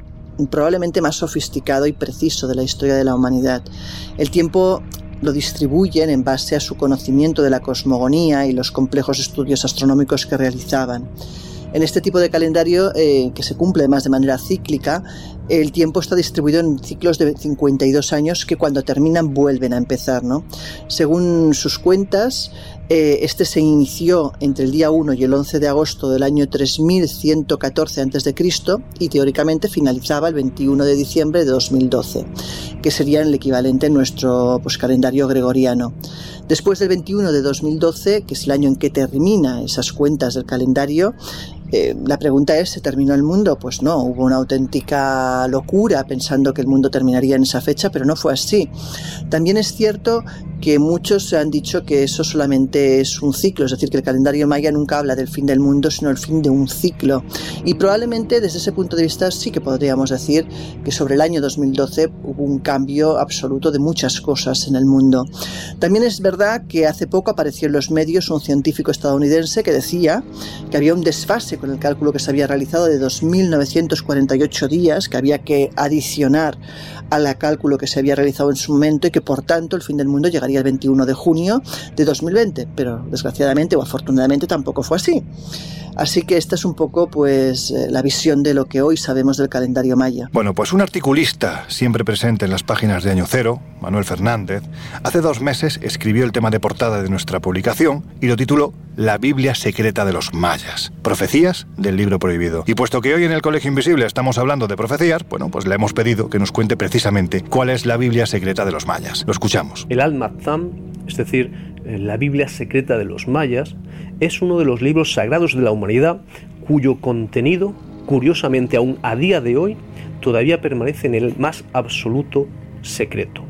probablemente más sofisticado y preciso de la historia de la humanidad. El tiempo lo distribuyen en base a su conocimiento de la cosmogonía y los complejos estudios astronómicos que realizaban. En este tipo de calendario, eh, que se cumple además de manera cíclica, el tiempo está distribuido en ciclos de 52 años que cuando terminan vuelven a empezar. ¿no? Según sus cuentas, Eh, este se inició entre el día 1 y el 11 de agosto del año 3114 a.C. y teóricamente finalizaba el 21 de diciembre de 2012, que sería el equivalente en nuestro pues, calendario gregoriano. Después del 21 de 2012, que es el año en que termina esas cuentas del calendario, eh, la pregunta es, ¿se terminó el mundo? Pues no, hubo una auténtica locura pensando que el mundo terminaría en esa fecha, pero no fue así. También es cierto que muchos han dicho que eso solamente es un ciclo, es decir, que el calendario maya nunca habla del fin del mundo, sino el fin de un ciclo. Y probablemente desde ese punto de vista sí que podríamos decir que sobre el año 2012 hubo un cambio absoluto de muchas cosas en el mundo. También es verdad que hace poco apareció en los medios un científico estadounidense que decía que había un desfase con el cálculo que se había realizado de 2.948 días, que había que adicionar al cálculo que se había realizado en su momento y que por tanto el fin del mundo llegaría el 21 de junio de 2020, pero desgraciadamente o afortunadamente tampoco fue así. Así que esta es un poco pues eh, la visión de lo que hoy sabemos del calendario maya. Bueno, pues un articulista siempre presente en las páginas de Año Cero, Manuel Fernández, hace dos meses escribió el tema de portada de nuestra publicación y lo tituló La Biblia secreta de los mayas, profecías del libro prohibido. Y puesto que hoy en el Colegio Invisible estamos hablando de profecías, bueno, pues le hemos pedido que nos cuente precisamente cuál es la Biblia secreta de los mayas. Lo escuchamos. El Al-Mazam, es decir, eh, la Biblia secreta de los mayas, es uno de los libros sagrados de la humanidad cuyo contenido, curiosamente aún a día de hoy, todavía permanece en el más absoluto secreto.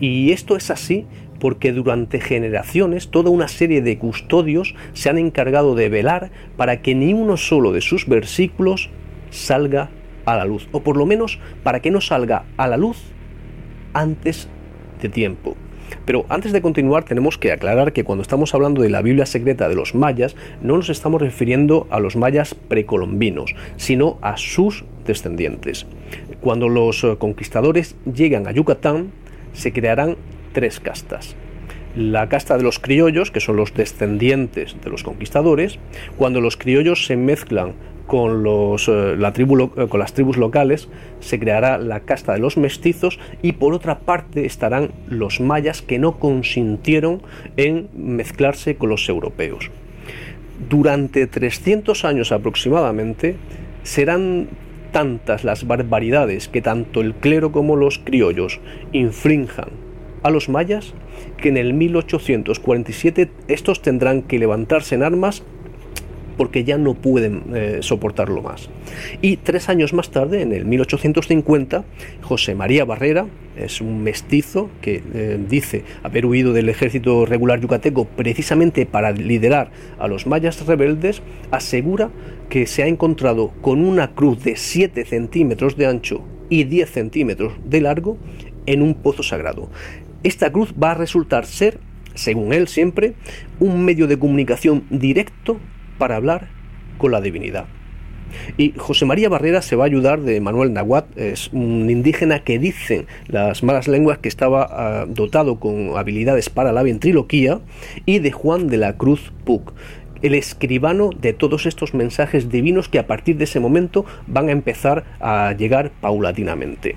Y esto es así porque durante generaciones toda una serie de custodios se han encargado de velar para que ni uno solo de sus versículos salga a la luz, o por lo menos para que no salga a la luz antes de tiempo. Pero antes de continuar tenemos que aclarar que cuando estamos hablando de la Biblia secreta de los mayas, no nos estamos refiriendo a los mayas precolombinos, sino a sus descendientes. Cuando los eh, conquistadores llegan a Yucatán, se crearán tres castas la casta de los criollos, que son los descendientes de los conquistadores, cuando los criollos se mezclan con, los, eh, la tribu, eh, con las tribus locales se creará la casta de los mestizos y por otra parte estarán los mayas que no consintieron en mezclarse con los europeos. Durante 300 años aproximadamente serán tantas las barbaridades que tanto el clero como los criollos infrinjan a los mayas que en el 1847 estos tendrán que levantarse en armas porque ya no pueden eh, soportarlo más. Y tres años más tarde, en el 1850, José María Barrera, es un mestizo que eh, dice haber huido del ejército regular yucateco precisamente para liderar a los mayas rebeldes, asegura que se ha encontrado con una cruz de 7 centímetros de ancho y 10 centímetros de largo en un pozo sagrado. Esta cruz va a resultar ser, según él siempre, un medio de comunicación directo para hablar con la divinidad. Y José María Barrera se va a ayudar de Manuel Nahuat, es un indígena que dicen las malas lenguas que estaba ah, dotado con habilidades para la ventriloquía, y de Juan de la Cruz Puc, el escribano de todos estos mensajes divinos que a partir de ese momento van a empezar a llegar paulatinamente.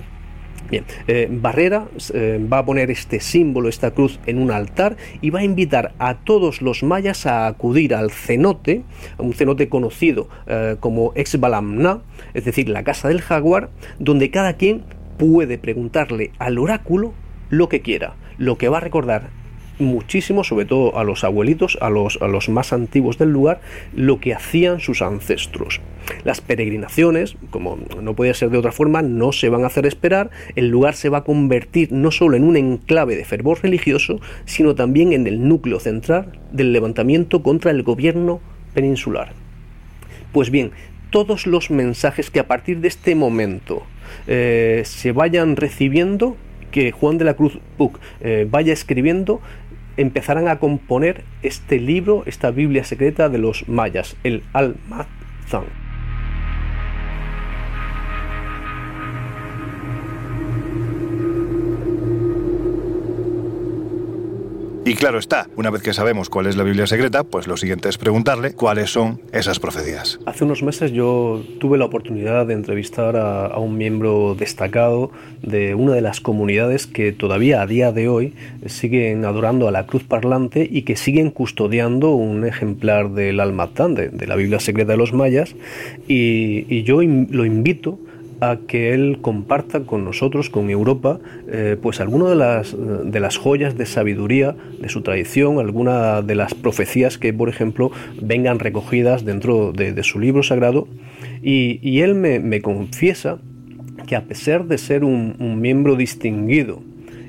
Bien, eh, Barrera eh, va a poner este símbolo, esta cruz, en un altar y va a invitar a todos los mayas a acudir al cenote, un cenote conocido eh, como Exbalamna, es decir, la casa del jaguar, donde cada quien puede preguntarle al oráculo lo que quiera, lo que va a recordar muchísimo, sobre todo a los abuelitos, a los, a los más antiguos del lugar, lo que hacían sus ancestros. Las peregrinaciones, como no podía ser de otra forma, no se van a hacer esperar, el lugar se va a convertir no solo en un enclave de fervor religioso, sino también en el núcleo central del levantamiento contra el gobierno peninsular. Pues bien, todos los mensajes que a partir de este momento eh, se vayan recibiendo, que Juan de la Cruz Puc eh, vaya escribiendo, empezarán a componer este libro, esta Biblia secreta de los mayas, el Al-Mazan. Y claro está, una vez que sabemos cuál es la Biblia secreta, pues lo siguiente es preguntarle cuáles son esas profecías. Hace unos meses yo tuve la oportunidad de entrevistar a, un miembro destacado de una de las comunidades que todavía a día de hoy siguen adorando a la cruz parlante y que siguen custodiando un ejemplar del Almatán, de, de la Biblia secreta de los mayas. Y, yo lo invito a que él comparta con nosotros, con Europa, eh, pues alguna de las, de las joyas de sabiduría de su tradición, alguna de las profecías que, por ejemplo, vengan recogidas dentro de, su libro sagrado. Y, él me, confiesa que a pesar de ser un miembro distinguido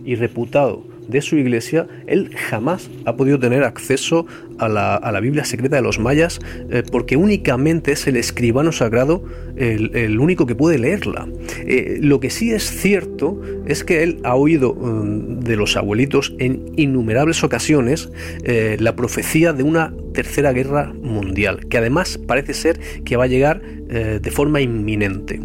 y reputado de su iglesia, él jamás ha podido tener acceso a la, a la Biblia secreta de los mayas eh, porque únicamente es el escribano sagrado el, único que puede leerla. Eh, lo que sí es cierto es que él ha oído um, de los abuelitos en innumerables ocasiones eh, la profecía de una tercera guerra mundial, que además parece ser que va a llegar de forma inminente.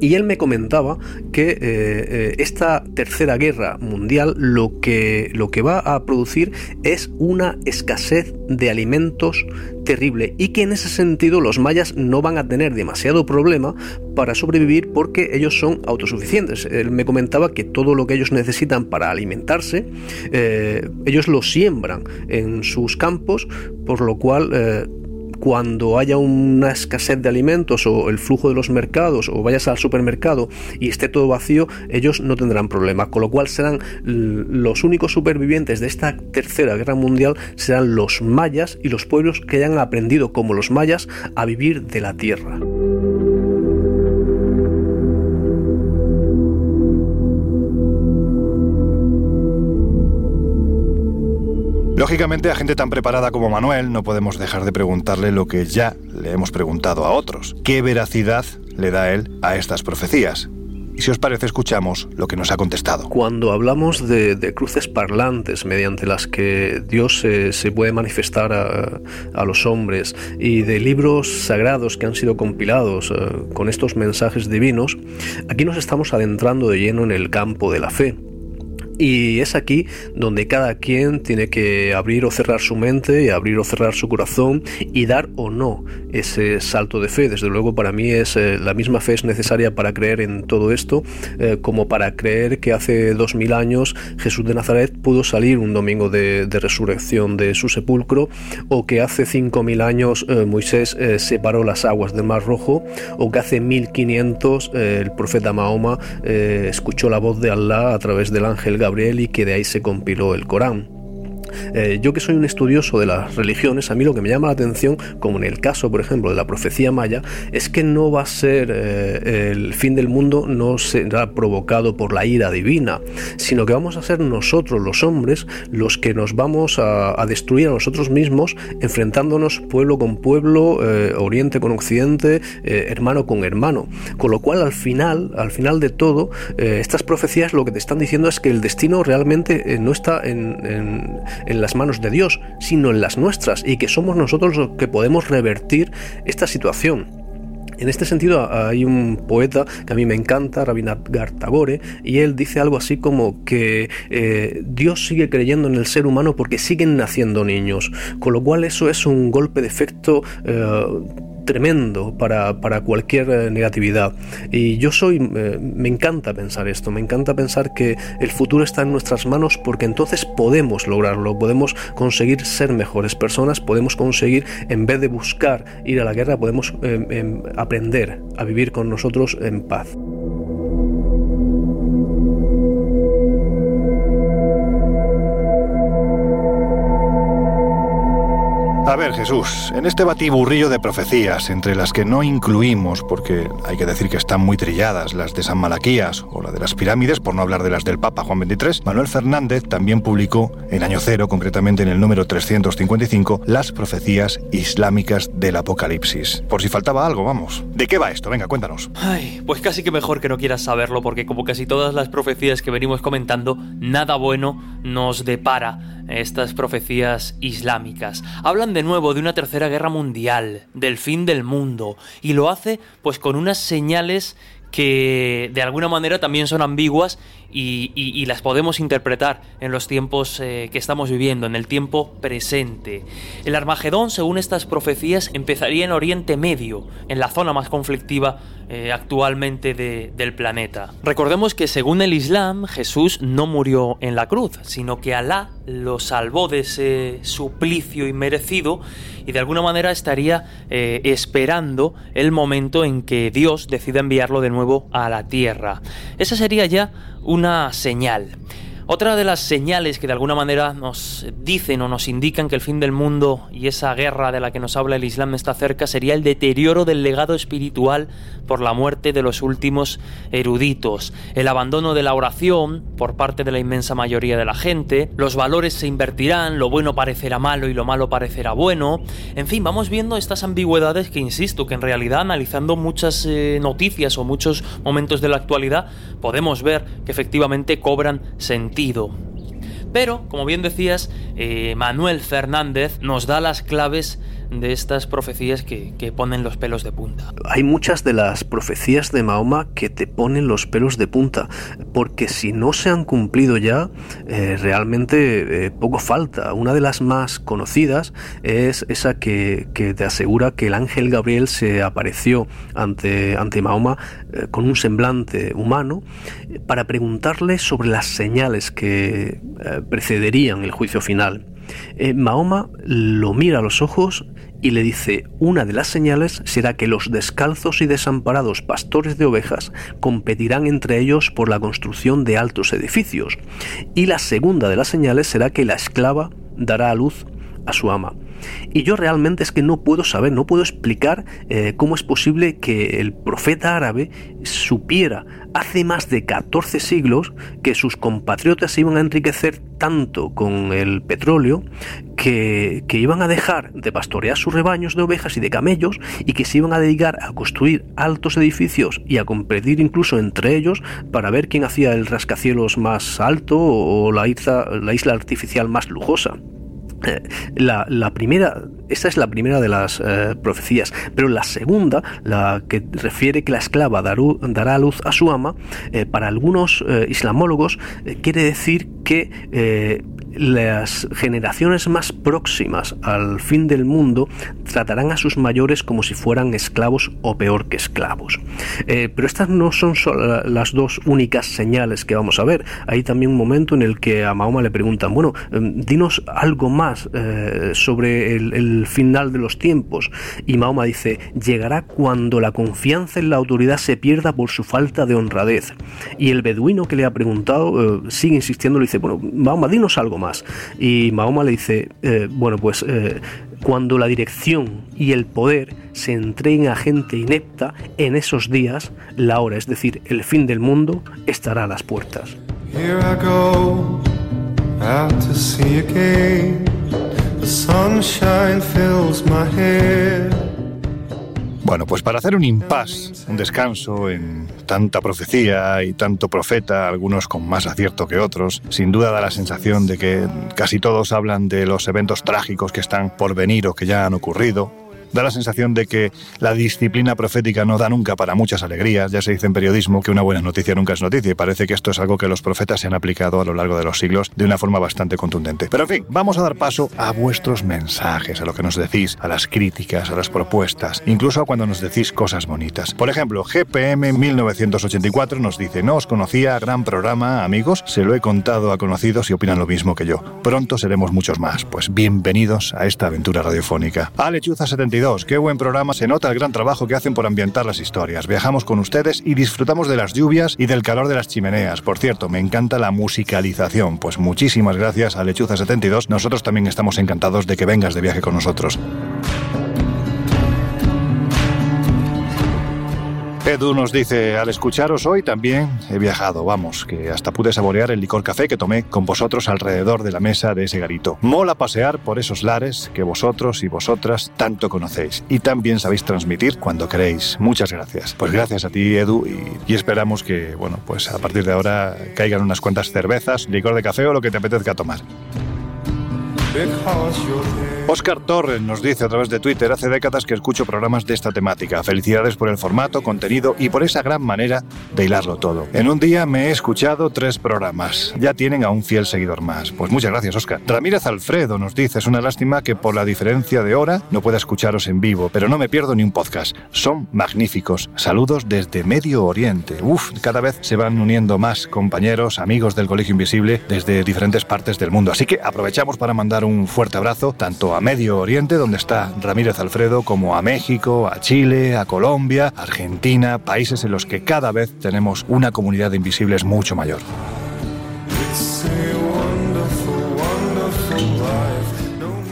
Y él me comentaba que eh, eh, esta tercera guerra mundial lo que, lo que va a producir es una escasez de alimentos terrible y que en ese sentido los mayas no van a tener demasiado problema para sobrevivir porque ellos son autosuficientes. Él me comentaba que todo lo que ellos necesitan para alimentarse, eh, ellos lo siembran en sus campos, por lo cual cuando haya una escasez de alimentos o el flujo de los mercados o vayas al supermercado y esté todo vacío, ellos no tendrán problema, con lo cual serán los únicos supervivientes de esta tercera guerra mundial serán los mayas y los pueblos que hayan aprendido como los mayas a vivir de la tierra. Lógicamente, a gente tan preparada como Manuel no podemos dejar de preguntarle lo que ya le hemos preguntado a otros. ¿Qué veracidad le da él a estas profecías? Y si os parece, escuchamos lo que nos ha contestado. Cuando hablamos de, cruces parlantes mediante las que Dios se, puede manifestar a, los hombres y de libros sagrados que han sido compilados uh, con estos mensajes divinos, aquí nos estamos adentrando de lleno en el campo de la fe. Y es aquí donde cada quien tiene que abrir o cerrar su mente y abrir o cerrar su corazón y dar o no ese salto de fe. Desde luego para mí es eh, la misma fe es necesaria para creer en todo esto eh, como para creer que hace dos mil años Jesús de Nazaret pudo salir un domingo de, resurrección de su sepulcro o que hace cinco mil años eh, Moisés separó las aguas del Mar Rojo o que hace 1500 el profeta Mahoma escuchó la voz de Allah a través del ángel Gabriel y que de ahí se compiló el Corán. Eh, yo que soy un estudioso de las religiones, a mí lo que me llama la atención, como en el caso, por ejemplo, de la profecía maya, es que no va a ser eh, el fin del mundo, no será provocado por la ira divina, sino que vamos a ser nosotros, los hombres, los que nos vamos a, destruir a nosotros mismos, enfrentándonos pueblo con pueblo, eh, oriente con occidente, hermano con hermano. Con lo cual, al final, al final de todo, estas profecías lo que te están diciendo es que el destino realmente no está en en las manos de Dios, sino en las nuestras y que somos nosotros los que podemos revertir esta situación. En este sentido hay un poeta que a mí me encanta, Rabindranath Tagore, y él dice algo así como que eh, Dios sigue creyendo en el ser humano porque siguen naciendo niños, con lo cual eso es un golpe de efecto eh, tremendo para, para, cualquier eh, negatividad. Y yo soy, eh, me encanta pensar esto, me encanta pensar que el futuro está en nuestras manos porque entonces podemos lograrlo, podemos conseguir ser mejores personas, podemos conseguir, en vez de buscar ir a la guerra, podemos eh, eh, aprender a vivir con nosotros en paz. A ver, Jesús, en este batiburrillo de profecías, entre las que no incluimos, porque hay que decir que están muy trilladas, las de San Malaquías o la de las pirámides, por no hablar de las del Papa Juan XXIII, Manuel Fernández también publicó, en año cero, concretamente en el número 355, las profecías islámicas del Apocalipsis. Por si faltaba algo, vamos. ¿De qué va esto? Venga, cuéntanos. Ay, pues casi que mejor que no quieras saberlo, porque como casi todas las profecías que venimos comentando, nada bueno nos depara estas profecías islámicas. Hablan de nuevo de una tercera guerra mundial, del fin del mundo, y lo hace pues con unas señales que de alguna manera también son ambiguas y, las podemos interpretar en los tiempos eh, que estamos viviendo, en el tiempo presente. El Armagedón, según estas profecías, empezaría en Oriente Medio, en la zona más conflictiva eh, actualmente del planeta. Recordemos que según el Islam, Jesús no murió en la cruz, sino que Alá lo salvó de ese suplicio inmerecido y de alguna manera estaría eh, esperando el momento en que Dios decida enviarlo de nuevo a la tierra. Esa sería ya una señal. Otra de las señales que de alguna manera nos dicen o nos indican que el fin del mundo y esa guerra de la que nos habla el Islam está cerca sería el deterioro del legado espiritual por la muerte de los últimos eruditos, el abandono de la oración por parte de la inmensa mayoría de la gente, los valores se invertirán, lo bueno parecerá malo y lo malo parecerá bueno, en fin, vamos viendo estas ambigüedades que insisto que en realidad analizando muchas eh, noticias o muchos momentos de la actualidad podemos ver que efectivamente cobran sentido pero, como bien decías, eh, Manuel Fernández nos da las claves de estas profecías que, ponen los pelos de punta. Hay muchas de las profecías de Mahoma que te ponen los pelos de punta, porque si no se han cumplido ya, eh, realmente eh, poco falta. Una de las más conocidas es esa que, te asegura que el ángel Gabriel se apareció ante, ante Mahoma eh, con un semblante humano para preguntarle sobre las señales que precederían el juicio final. Mahoma lo mira a los ojos y le dice, una de las señales será que los descalzos y desamparados pastores de ovejas competirán entre ellos por la construcción de altos edificios, y la segunda de las señales será que la esclava dará a luz a su ama. Y yo realmente es que no puedo saber, no puedo explicar eh, cómo es posible que el profeta árabe supiera hace más de 14 siglos que sus compatriotas se iban a enriquecer tanto con el petróleo que, que, iban a dejar de pastorear sus rebaños de ovejas y de camellos y que se iban a dedicar a construir altos edificios y a competir incluso entre ellos para ver quién hacía el rascacielos más alto o la isla, la isla artificial más lujosa. Eh, la, primera, esta es la primera de las eh, profecías, pero la segunda, la que refiere que la esclava dará a luz a su ama, eh, para algunos islamólogos quiere decir que las generaciones más próximas al fin del mundo tratarán a sus mayores como si fueran esclavos o peor que esclavos. Eh, pero estas no son las dos únicas señales que vamos a ver. Hay también un momento en el que a Mahoma le preguntan, bueno, em, dinos algo más eh, sobre el, el, final de los tiempos. Y Mahoma dice, llegará cuando la confianza en la autoridad se pierda por su falta de honradez. Y el beduino que le ha preguntado eh, sigue insistiendo, le dice, bueno, Mahoma, dinos algo más. Y Mahoma le dice, eh, bueno, pues eh, cuando la dirección y el poder se entreguen a gente inepta, en esos días, la hora, es decir, el fin del mundo, estará a las puertas. Bueno, pues para hacer un impas, un descanso en tanta profecía y tanto profeta, algunos con más acierto que otros, sin duda da la sensación de que casi todos hablan de los eventos trágicos que están por venir o que ya han ocurrido, Da la sensación de que la disciplina profética no da nunca para muchas alegrías. Ya se dice en periodismo que una buena noticia nunca es noticia y parece que esto es algo que los profetas se han aplicado a lo largo de los siglos de una forma bastante contundente. Pero en fin, vamos a dar paso a vuestros mensajes, a lo que nos decís, a las críticas, a las propuestas, incluso a cuando nos decís cosas bonitas. Por ejemplo, GPM 1984 nos dice, no os conocía, gran programa, amigos, se lo he contado a conocidos y opinan lo mismo que yo. Pronto seremos muchos más, pues bienvenidos a esta aventura radiofónica. Alechuza 70 Qué buen programa. Se nota el gran trabajo que hacen por ambientar las historias. Viajamos con ustedes y disfrutamos de las lluvias y del calor de las chimeneas. Por cierto, me encanta la musicalización. Pues muchísimas gracias a Lechuza72. Nosotros también estamos encantados de que vengas de viaje con nosotros. Edu nos dice, al escucharos hoy también he viajado, vamos, que hasta pude saborear el licor café que tomé con vosotros alrededor de la mesa de ese garito. Mola pasear por esos lares que vosotros y vosotras tanto conocéis y también sabéis transmitir cuando queréis. Muchas gracias. Pues gracias a ti, Edu, y, esperamos que, bueno, pues a partir de ahora caigan unas cuantas cervezas, licor de café o lo que te apetezca tomar. Oscar Torres nos dice a través de Twitter, hace décadas que escucho programas de esta temática. Felicidades por el formato, contenido y por esa gran manera de hilarlo todo. En un día me he escuchado tres programas. Ya tienen a un fiel seguidor más. Pues muchas gracias, Oscar. Ramírez Alfredo nos dice, es una lástima que por la diferencia de hora no pueda escucharos en vivo, pero no me pierdo ni un podcast. Son magníficos. Saludos desde Medio Oriente. Uf, cada vez se van uniendo más compañeros, amigos del Colegio Invisible desde diferentes partes del mundo. Así que aprovechamos para mandar un fuerte abrazo tanto a Medio Oriente, donde está Ramírez Alfredo, como a México, a Chile, a Colombia, Argentina, países en los que cada vez tenemos una comunidad de invisibles mucho mayor.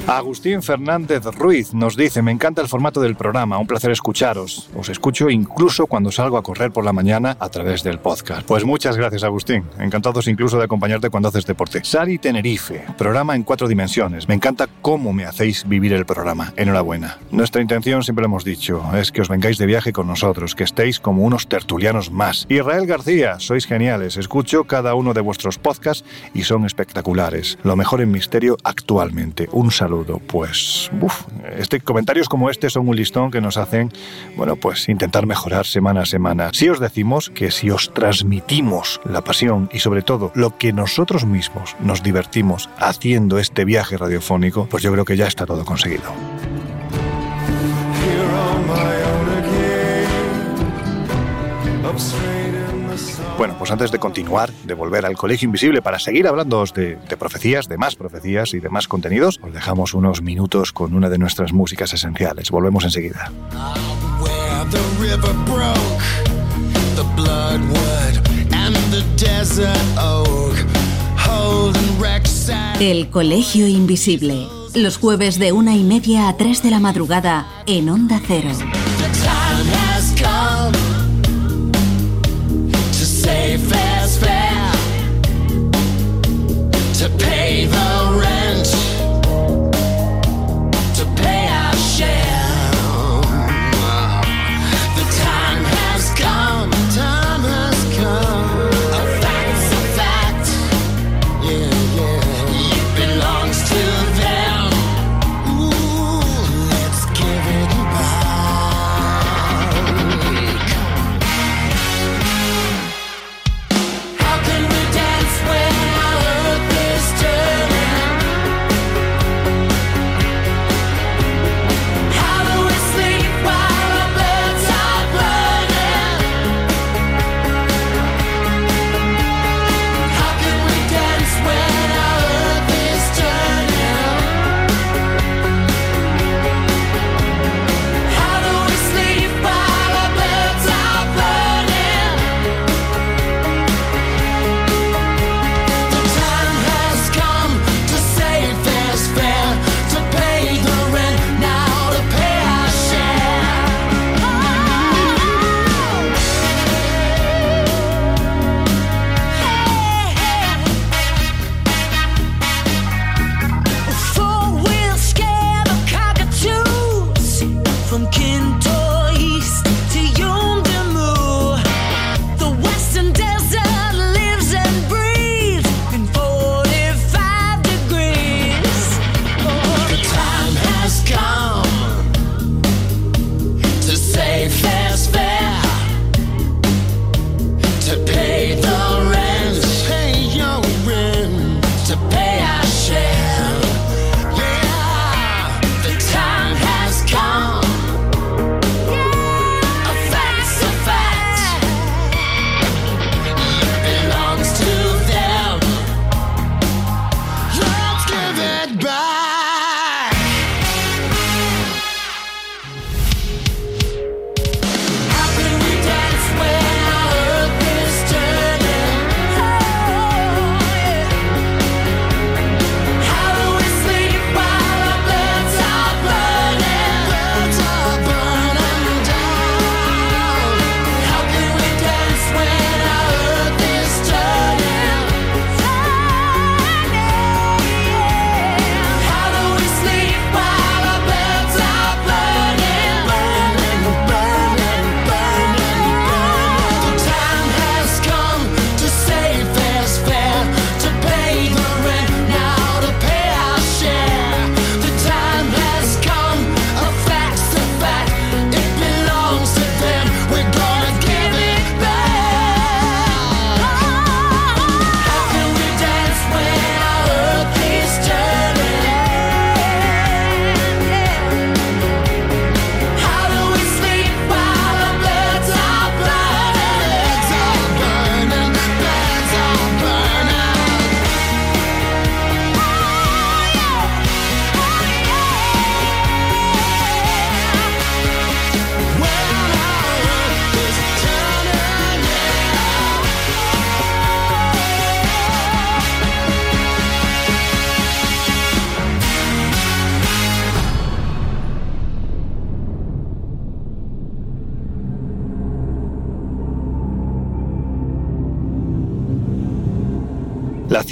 Agustín Fernández Ruiz nos dice, me encanta el formato del programa, un placer escucharos. Os escucho incluso cuando salgo a correr por la mañana a través del podcast. Pues muchas gracias Agustín, encantados incluso de acompañarte cuando haces deporte. Sari Tenerife, programa en cuatro dimensiones. Me encanta cómo me hacéis vivir el programa. Enhorabuena. Nuestra intención, siempre lo hemos dicho, es que os vengáis de viaje con nosotros, que estéis como unos tertulianos más. Israel García, sois geniales. Escucho cada uno de vuestros podcasts y son espectaculares. Lo mejor en misterio actualmente. Un saludo. Pues, uf, este, comentarios como este son un listón que nos hacen, bueno, pues intentar mejorar semana a semana. Si os decimos que si os transmitimos la pasión y sobre todo lo que nosotros mismos nos divertimos haciendo este viaje radiofónico, pues yo creo que ya está todo conseguido. Bueno, pues antes de continuar, de volver al Colegio Invisible para seguir hablando de, de, profecías, de más profecías y de más contenidos, os dejamos unos minutos con una de nuestras músicas esenciales. Volvemos enseguida. El Colegio Invisible. Los jueves de una y media a tres de la madrugada en Onda Cero. safe as fair to pay the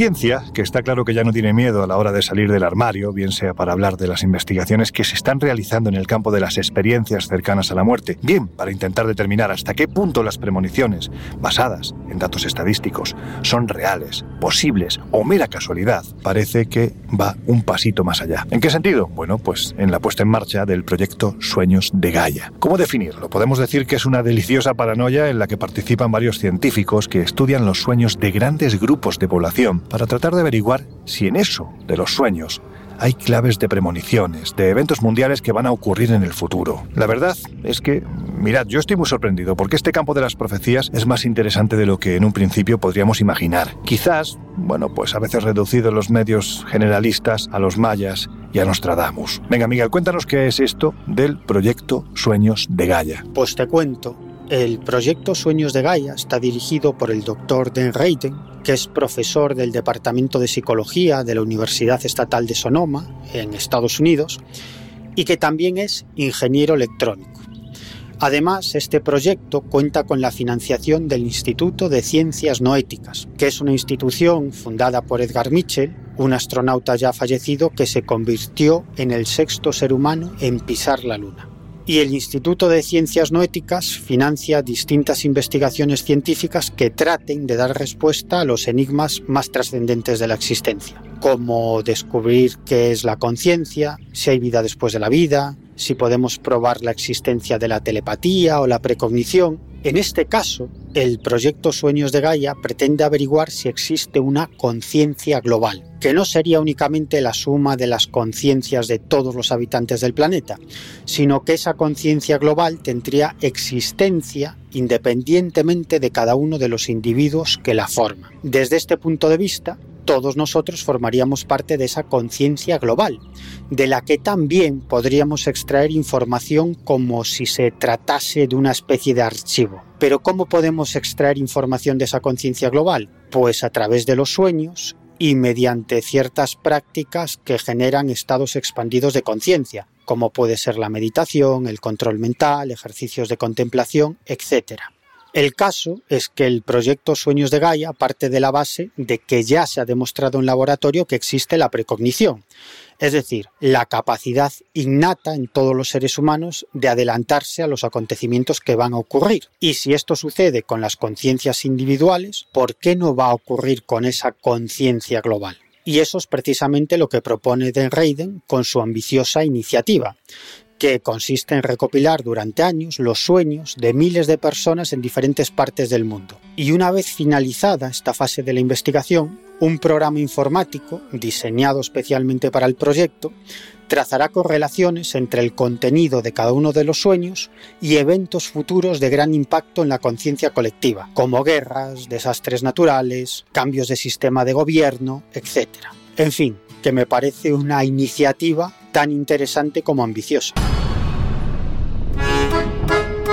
ciencia, que está claro que ya no tiene miedo a la hora de salir del armario, bien sea para hablar de las investigaciones que se están realizando en el campo de las experiencias cercanas a la muerte, bien para intentar determinar hasta qué punto las premoniciones, basadas en datos estadísticos, son reales, posibles o mera casualidad, parece que va un pasito más allá. ¿En qué sentido? Bueno, pues en la puesta en marcha del proyecto Sueños de Gaia. ¿Cómo definirlo? Podemos decir que es una deliciosa paranoia en la que participan varios científicos que estudian los sueños de grandes grupos de población para tratar de averiguar si en eso de los sueños hay claves de premoniciones, de eventos mundiales que van a ocurrir en el futuro. La verdad es que, mirad, yo estoy muy sorprendido porque este campo de las profecías es más interesante de lo que en un principio podríamos imaginar. Quizás, bueno, pues a veces reducido los medios generalistas a los mayas y a Nostradamus. Venga, Miguel, cuéntanos qué es esto del proyecto Sueños de Gaia. Pues te cuento. El proyecto Sueños de Gaia está dirigido por el doctor Dan Reiten, que es profesor del Departamento de Psicología de la Universidad Estatal de Sonoma, en Estados Unidos, y que también es ingeniero electrónico. Además, este proyecto cuenta con la financiación del Instituto de Ciencias Noéticas, que es una institución fundada por Edgar Mitchell, un astronauta ya fallecido que se convirtió en el sexto ser humano en pisar la Luna. Y el Instituto de Ciencias Noéticas financia distintas investigaciones científicas que traten de dar respuesta a los enigmas más trascendentes de la existencia, como descubrir qué es la conciencia, si hay vida después de la vida, si podemos probar la existencia de la telepatía o la precognición. En este caso, el proyecto Sueños de Gaia pretende averiguar si existe una conciencia global, que no sería únicamente la suma de las conciencias de todos los habitantes del planeta, sino que esa conciencia global tendría existencia independientemente de cada uno de los individuos que la forman. Desde este punto de vista, todos nosotros formaríamos parte de esa conciencia global, de la que también podríamos extraer información como si se tratase de una especie de archivo. Pero ¿cómo podemos extraer información de esa conciencia global? Pues a través de los sueños y mediante ciertas prácticas que generan estados expandidos de conciencia, como puede ser la meditación, el control mental, ejercicios de contemplación, etc. El caso es que el proyecto Sueños de Gaia parte de la base de que ya se ha demostrado en laboratorio que existe la precognición, es decir, la capacidad innata en todos los seres humanos de adelantarse a los acontecimientos que van a ocurrir. Y si esto sucede con las conciencias individuales, ¿por qué no va a ocurrir con esa conciencia global? Y eso es precisamente lo que propone Den Reiden con su ambiciosa iniciativa, que consiste en recopilar durante años los sueños de miles de personas en diferentes partes del mundo. Y una vez finalizada esta fase de la investigación, un programa informático, diseñado especialmente para el proyecto, trazará correlaciones entre el contenido de cada uno de los sueños y eventos futuros de gran impacto en la conciencia colectiva, como guerras, desastres naturales, cambios de sistema de gobierno, etc. En fin, que me parece una iniciativa tan interesante como ambiciosa.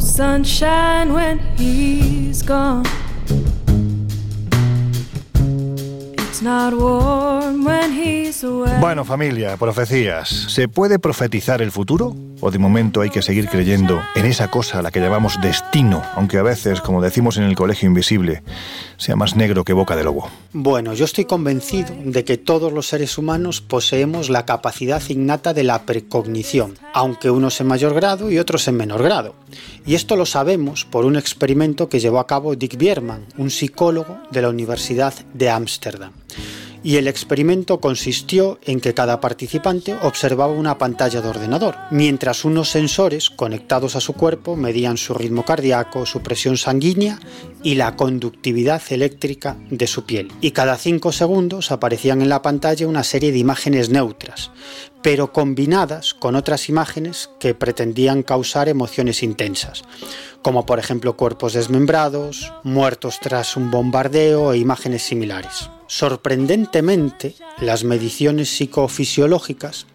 Sunshine when he's gone. Bueno, familia, profecías. ¿Se puede profetizar el futuro? ¿O de momento hay que seguir creyendo en esa cosa a la que llamamos destino, aunque a veces, como decimos en el colegio invisible, sea más negro que boca de lobo? Bueno, yo estoy convencido de que todos los seres humanos poseemos la capacidad innata de la precognición, aunque unos en mayor grado y otros en menor grado. Y esto lo sabemos por un experimento que llevó a cabo Dick Bierman, un psicólogo de la Universidad de Ámsterdam. Y el experimento consistió en que cada participante observaba una pantalla de ordenador, mientras unos sensores conectados a su cuerpo medían su ritmo cardíaco, su presión sanguínea y la conductividad eléctrica de su piel. Y cada cinco segundos aparecían en la pantalla una serie de imágenes neutras, pero combinadas con otras imágenes que pretendían causar emociones intensas, como por ejemplo cuerpos desmembrados, muertos tras un bombardeo e imágenes similares. Sorprendentemente, las mediciones psicofisiológicas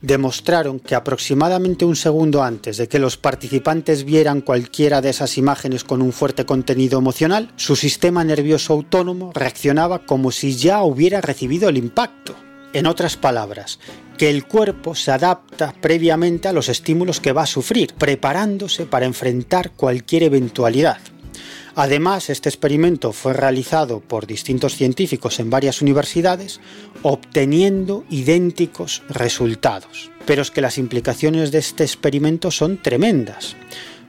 demostraron que aproximadamente un segundo antes de que los participantes vieran cualquiera de esas imágenes con un fuerte contenido emocional, su sistema nervioso autónomo reaccionaba como si ya hubiera recibido el impacto. En otras palabras, que el cuerpo se adapta previamente a los estímulos que va a sufrir, preparándose para enfrentar cualquier eventualidad. Además, este experimento fue realizado por distintos científicos en varias universidades, obteniendo idénticos resultados. Pero es que las implicaciones de este experimento son tremendas.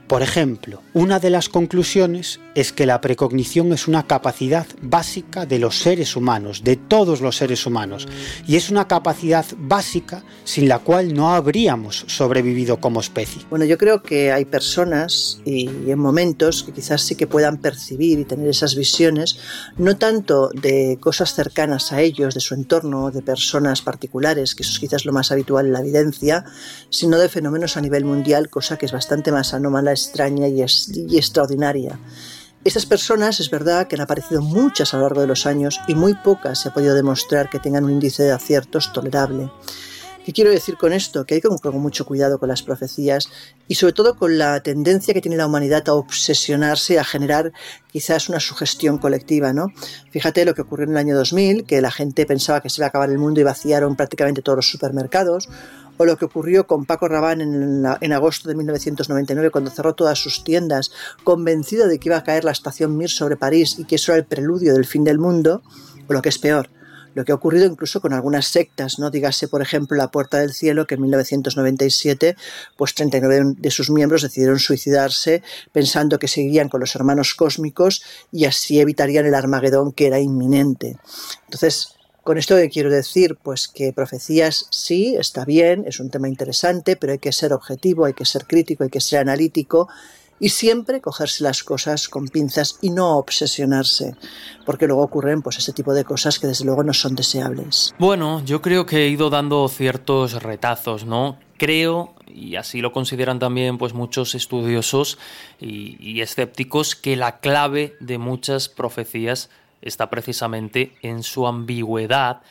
Por ejemplo, una de las conclusiones es que la precognición es una capacidad básica de los seres humanos, de todos los seres humanos, y es una capacidad básica sin la cual no habríamos sobrevivido como especie. Bueno, yo creo que hay personas y en momentos que quizás sí que puedan percibir y tener esas visiones, no tanto de cosas cercanas a ellos, de su entorno, de personas particulares, que eso es quizás lo más habitual en la evidencia, sino de fenómenos a nivel mundial, cosa que es bastante más anómala, extraña y, extraordinaria. Estas personas es verdad que han aparecido muchas a lo largo de los años y muy pocas se ha podido demostrar que tengan un índice de aciertos tolerable. ¿Qué quiero decir con esto? Que hay que con mucho cuidado con las profecías y sobre todo con la tendencia que tiene la humanidad a obsesionarse, a generar quizás una sugestión colectiva, ¿no? Fíjate lo que ocurrió en el año 2000, que la gente pensaba que se iba a acabar el mundo y vaciaron prácticamente todos los supermercados, o lo que ocurrió con Paco Rabanne en, agosto de 1999 cuando cerró todas sus tiendas, convencido de que iba a caer la estación Mir sobre París y que eso era el preludio del fin del mundo, o lo que es peor, lo que ha ocurrido incluso con algunas sectas, ¿no? Dígase, por ejemplo, la Puerta del Cielo, que en 1997, pues 39 de sus miembros decidieron suicidarse pensando que seguirían con los hermanos cósmicos y así evitarían el Armagedón que era inminente. Entonces, con esto quiero decir, pues que profecías sí, está bien, es un tema interesante, pero hay que ser objetivo, hay que ser crítico, hay que ser analítico y siempre cogerse las cosas con pinzas y no obsesionarse, porque luego ocurren pues ese tipo de cosas que desde luego no son deseables. Bueno, yo creo que he ido dando ciertos retazos, ¿no? Creo, y así lo consideran también pues muchos estudiosos y, y escépticos, que la clave de muchas profecías está precisamente en su ambigüedad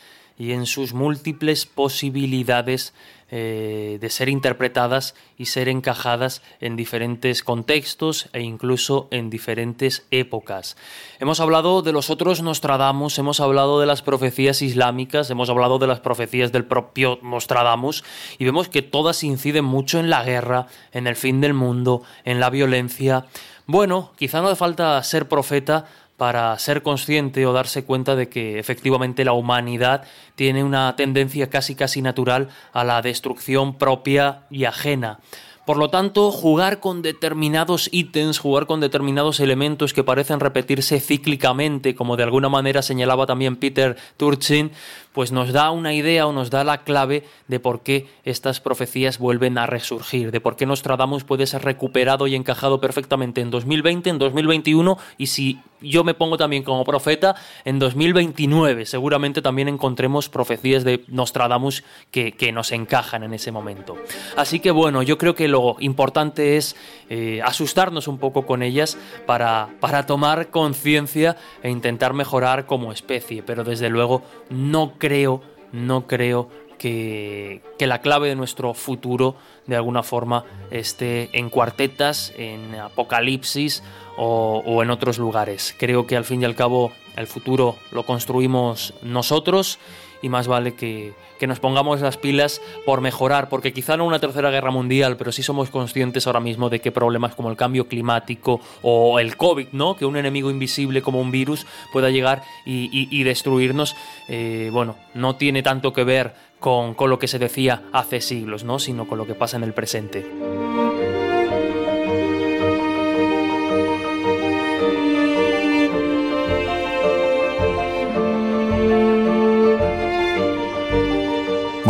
y en sus múltiples posibilidades eh, de ser interpretadas y ser encajadas en diferentes contextos e incluso en diferentes épocas. Hemos hablado de los otros Nostradamus, hemos hablado de las profecías islámicas, hemos hablado de las profecías del propio Nostradamus y vemos que todas inciden mucho en la guerra, en el fin del mundo, en la violencia. Bueno, quizá no hace falta ser profeta para ser consciente o darse cuenta de que efectivamente la humanidad tiene una tendencia casi casi natural a la destrucción propia y ajena. Por lo tanto, jugar con determinados ítems, jugar con determinados elementos que parecen repetirse cíclicamente, como de alguna manera señalaba también Peter Turchin, pues nos da una idea o nos da la clave de por qué estas profecías vuelven a resurgir, de por qué Nostradamus puede ser recuperado y encajado perfectamente en 2020, en 2021 y si yo me pongo también como profeta, en 2029 seguramente también encontremos profecías de Nostradamus que, que nos encajan en ese momento. Así que bueno, yo creo que lo importante es eh, asustarnos un poco con ellas para, para tomar conciencia e intentar mejorar como especie, pero desde luego no creo, no creo que, que, la clave de nuestro futuro de alguna forma esté en cuartetas, en apocalipsis o, o, en otros lugares. Creo que al fin y al cabo el futuro lo construimos nosotros y más vale que, que nos pongamos las pilas por mejorar, porque quizá no una tercera guerra mundial, pero sí somos conscientes ahora mismo de que problemas como el cambio climático o el COVID, ¿no? Que un enemigo invisible como un virus pueda llegar y, y, destruirnos, eh, bueno, no tiene tanto que ver con, con, lo que se decía hace siglos, ¿no? Sino con lo que pasa en el presente.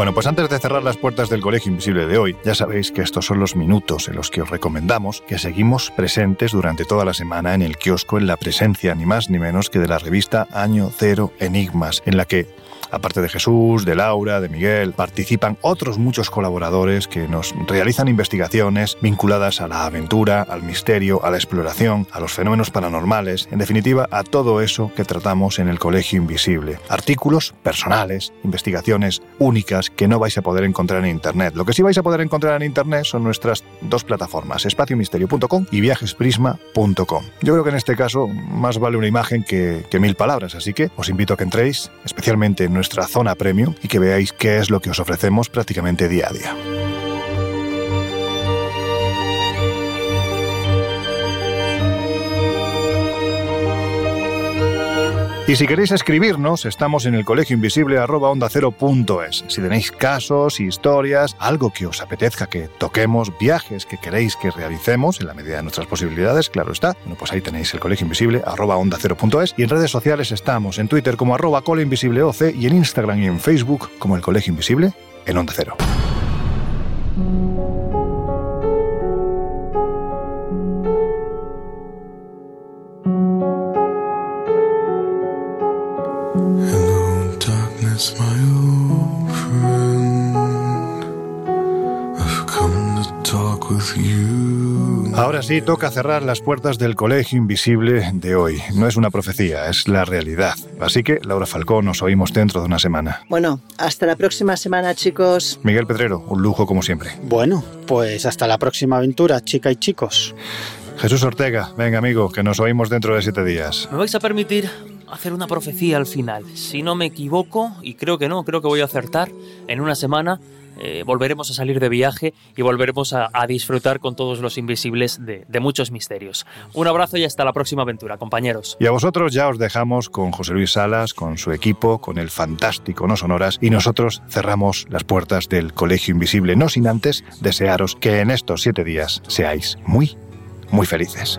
Bueno, pues antes de cerrar las puertas del Colegio Invisible de hoy, ya sabéis que estos son los minutos en los que os recomendamos que seguimos presentes durante toda la semana en el kiosco en la presencia ni más ni menos que de la revista Año Cero Enigmas, en la que Aparte de Jesús, de Laura, de Miguel, participan otros muchos colaboradores que nos realizan investigaciones vinculadas a la aventura, al misterio, a la exploración, a los fenómenos paranormales, en definitiva, a todo eso que tratamos en el Colegio Invisible. Artículos personales, investigaciones únicas que no vais a poder encontrar en Internet. Lo que sí vais a poder encontrar en Internet son nuestras dos plataformas, espaciomisterio.com y viajesprisma.com. Yo creo que en este caso más vale una imagen que, que mil palabras, así que os invito a que entréis, especialmente en nuestra zona premium, y que veáis qué es lo que os ofrecemos prácticamente día a día. Y si queréis escribirnos, estamos en el colegio invisible onda Si tenéis casos, historias, algo que os apetezca que toquemos, viajes que queréis que realicemos, en la medida de nuestras posibilidades, claro está, bueno, pues ahí tenéis el colegio invisible onda Y en redes sociales estamos en Twitter como arroba colinvisibleoc y en Instagram y en Facebook como el colegio invisible en onda cero. Darkness, my old friend. I've come to talk with you. Ahora sí, toca cerrar las puertas del colegio invisible de hoy. No es una profecía, es la realidad. Así que, Laura Falcón, nos oímos dentro de una semana. Bueno, hasta la próxima semana, chicos. Miguel Pedrero, un lujo como siempre. Bueno, pues hasta la próxima aventura, chica y chicos. Jesús Ortega, venga amigo, que nos oímos dentro de siete días. ¿Me vais a permitir hacer una profecía al final? Si no me equivoco, y creo que no, creo que voy a acertar, en una semana eh, volveremos a salir de viaje y volveremos a, a disfrutar con todos los invisibles de, de muchos misterios. Un abrazo y hasta la próxima aventura, compañeros. Y a vosotros ya os dejamos con José Luis Salas, con su equipo, con el fantástico No Sonoras, y nosotros cerramos las puertas del Colegio Invisible, no sin antes desearos que en estos siete días seáis muy, muy felices.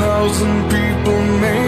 thousand people made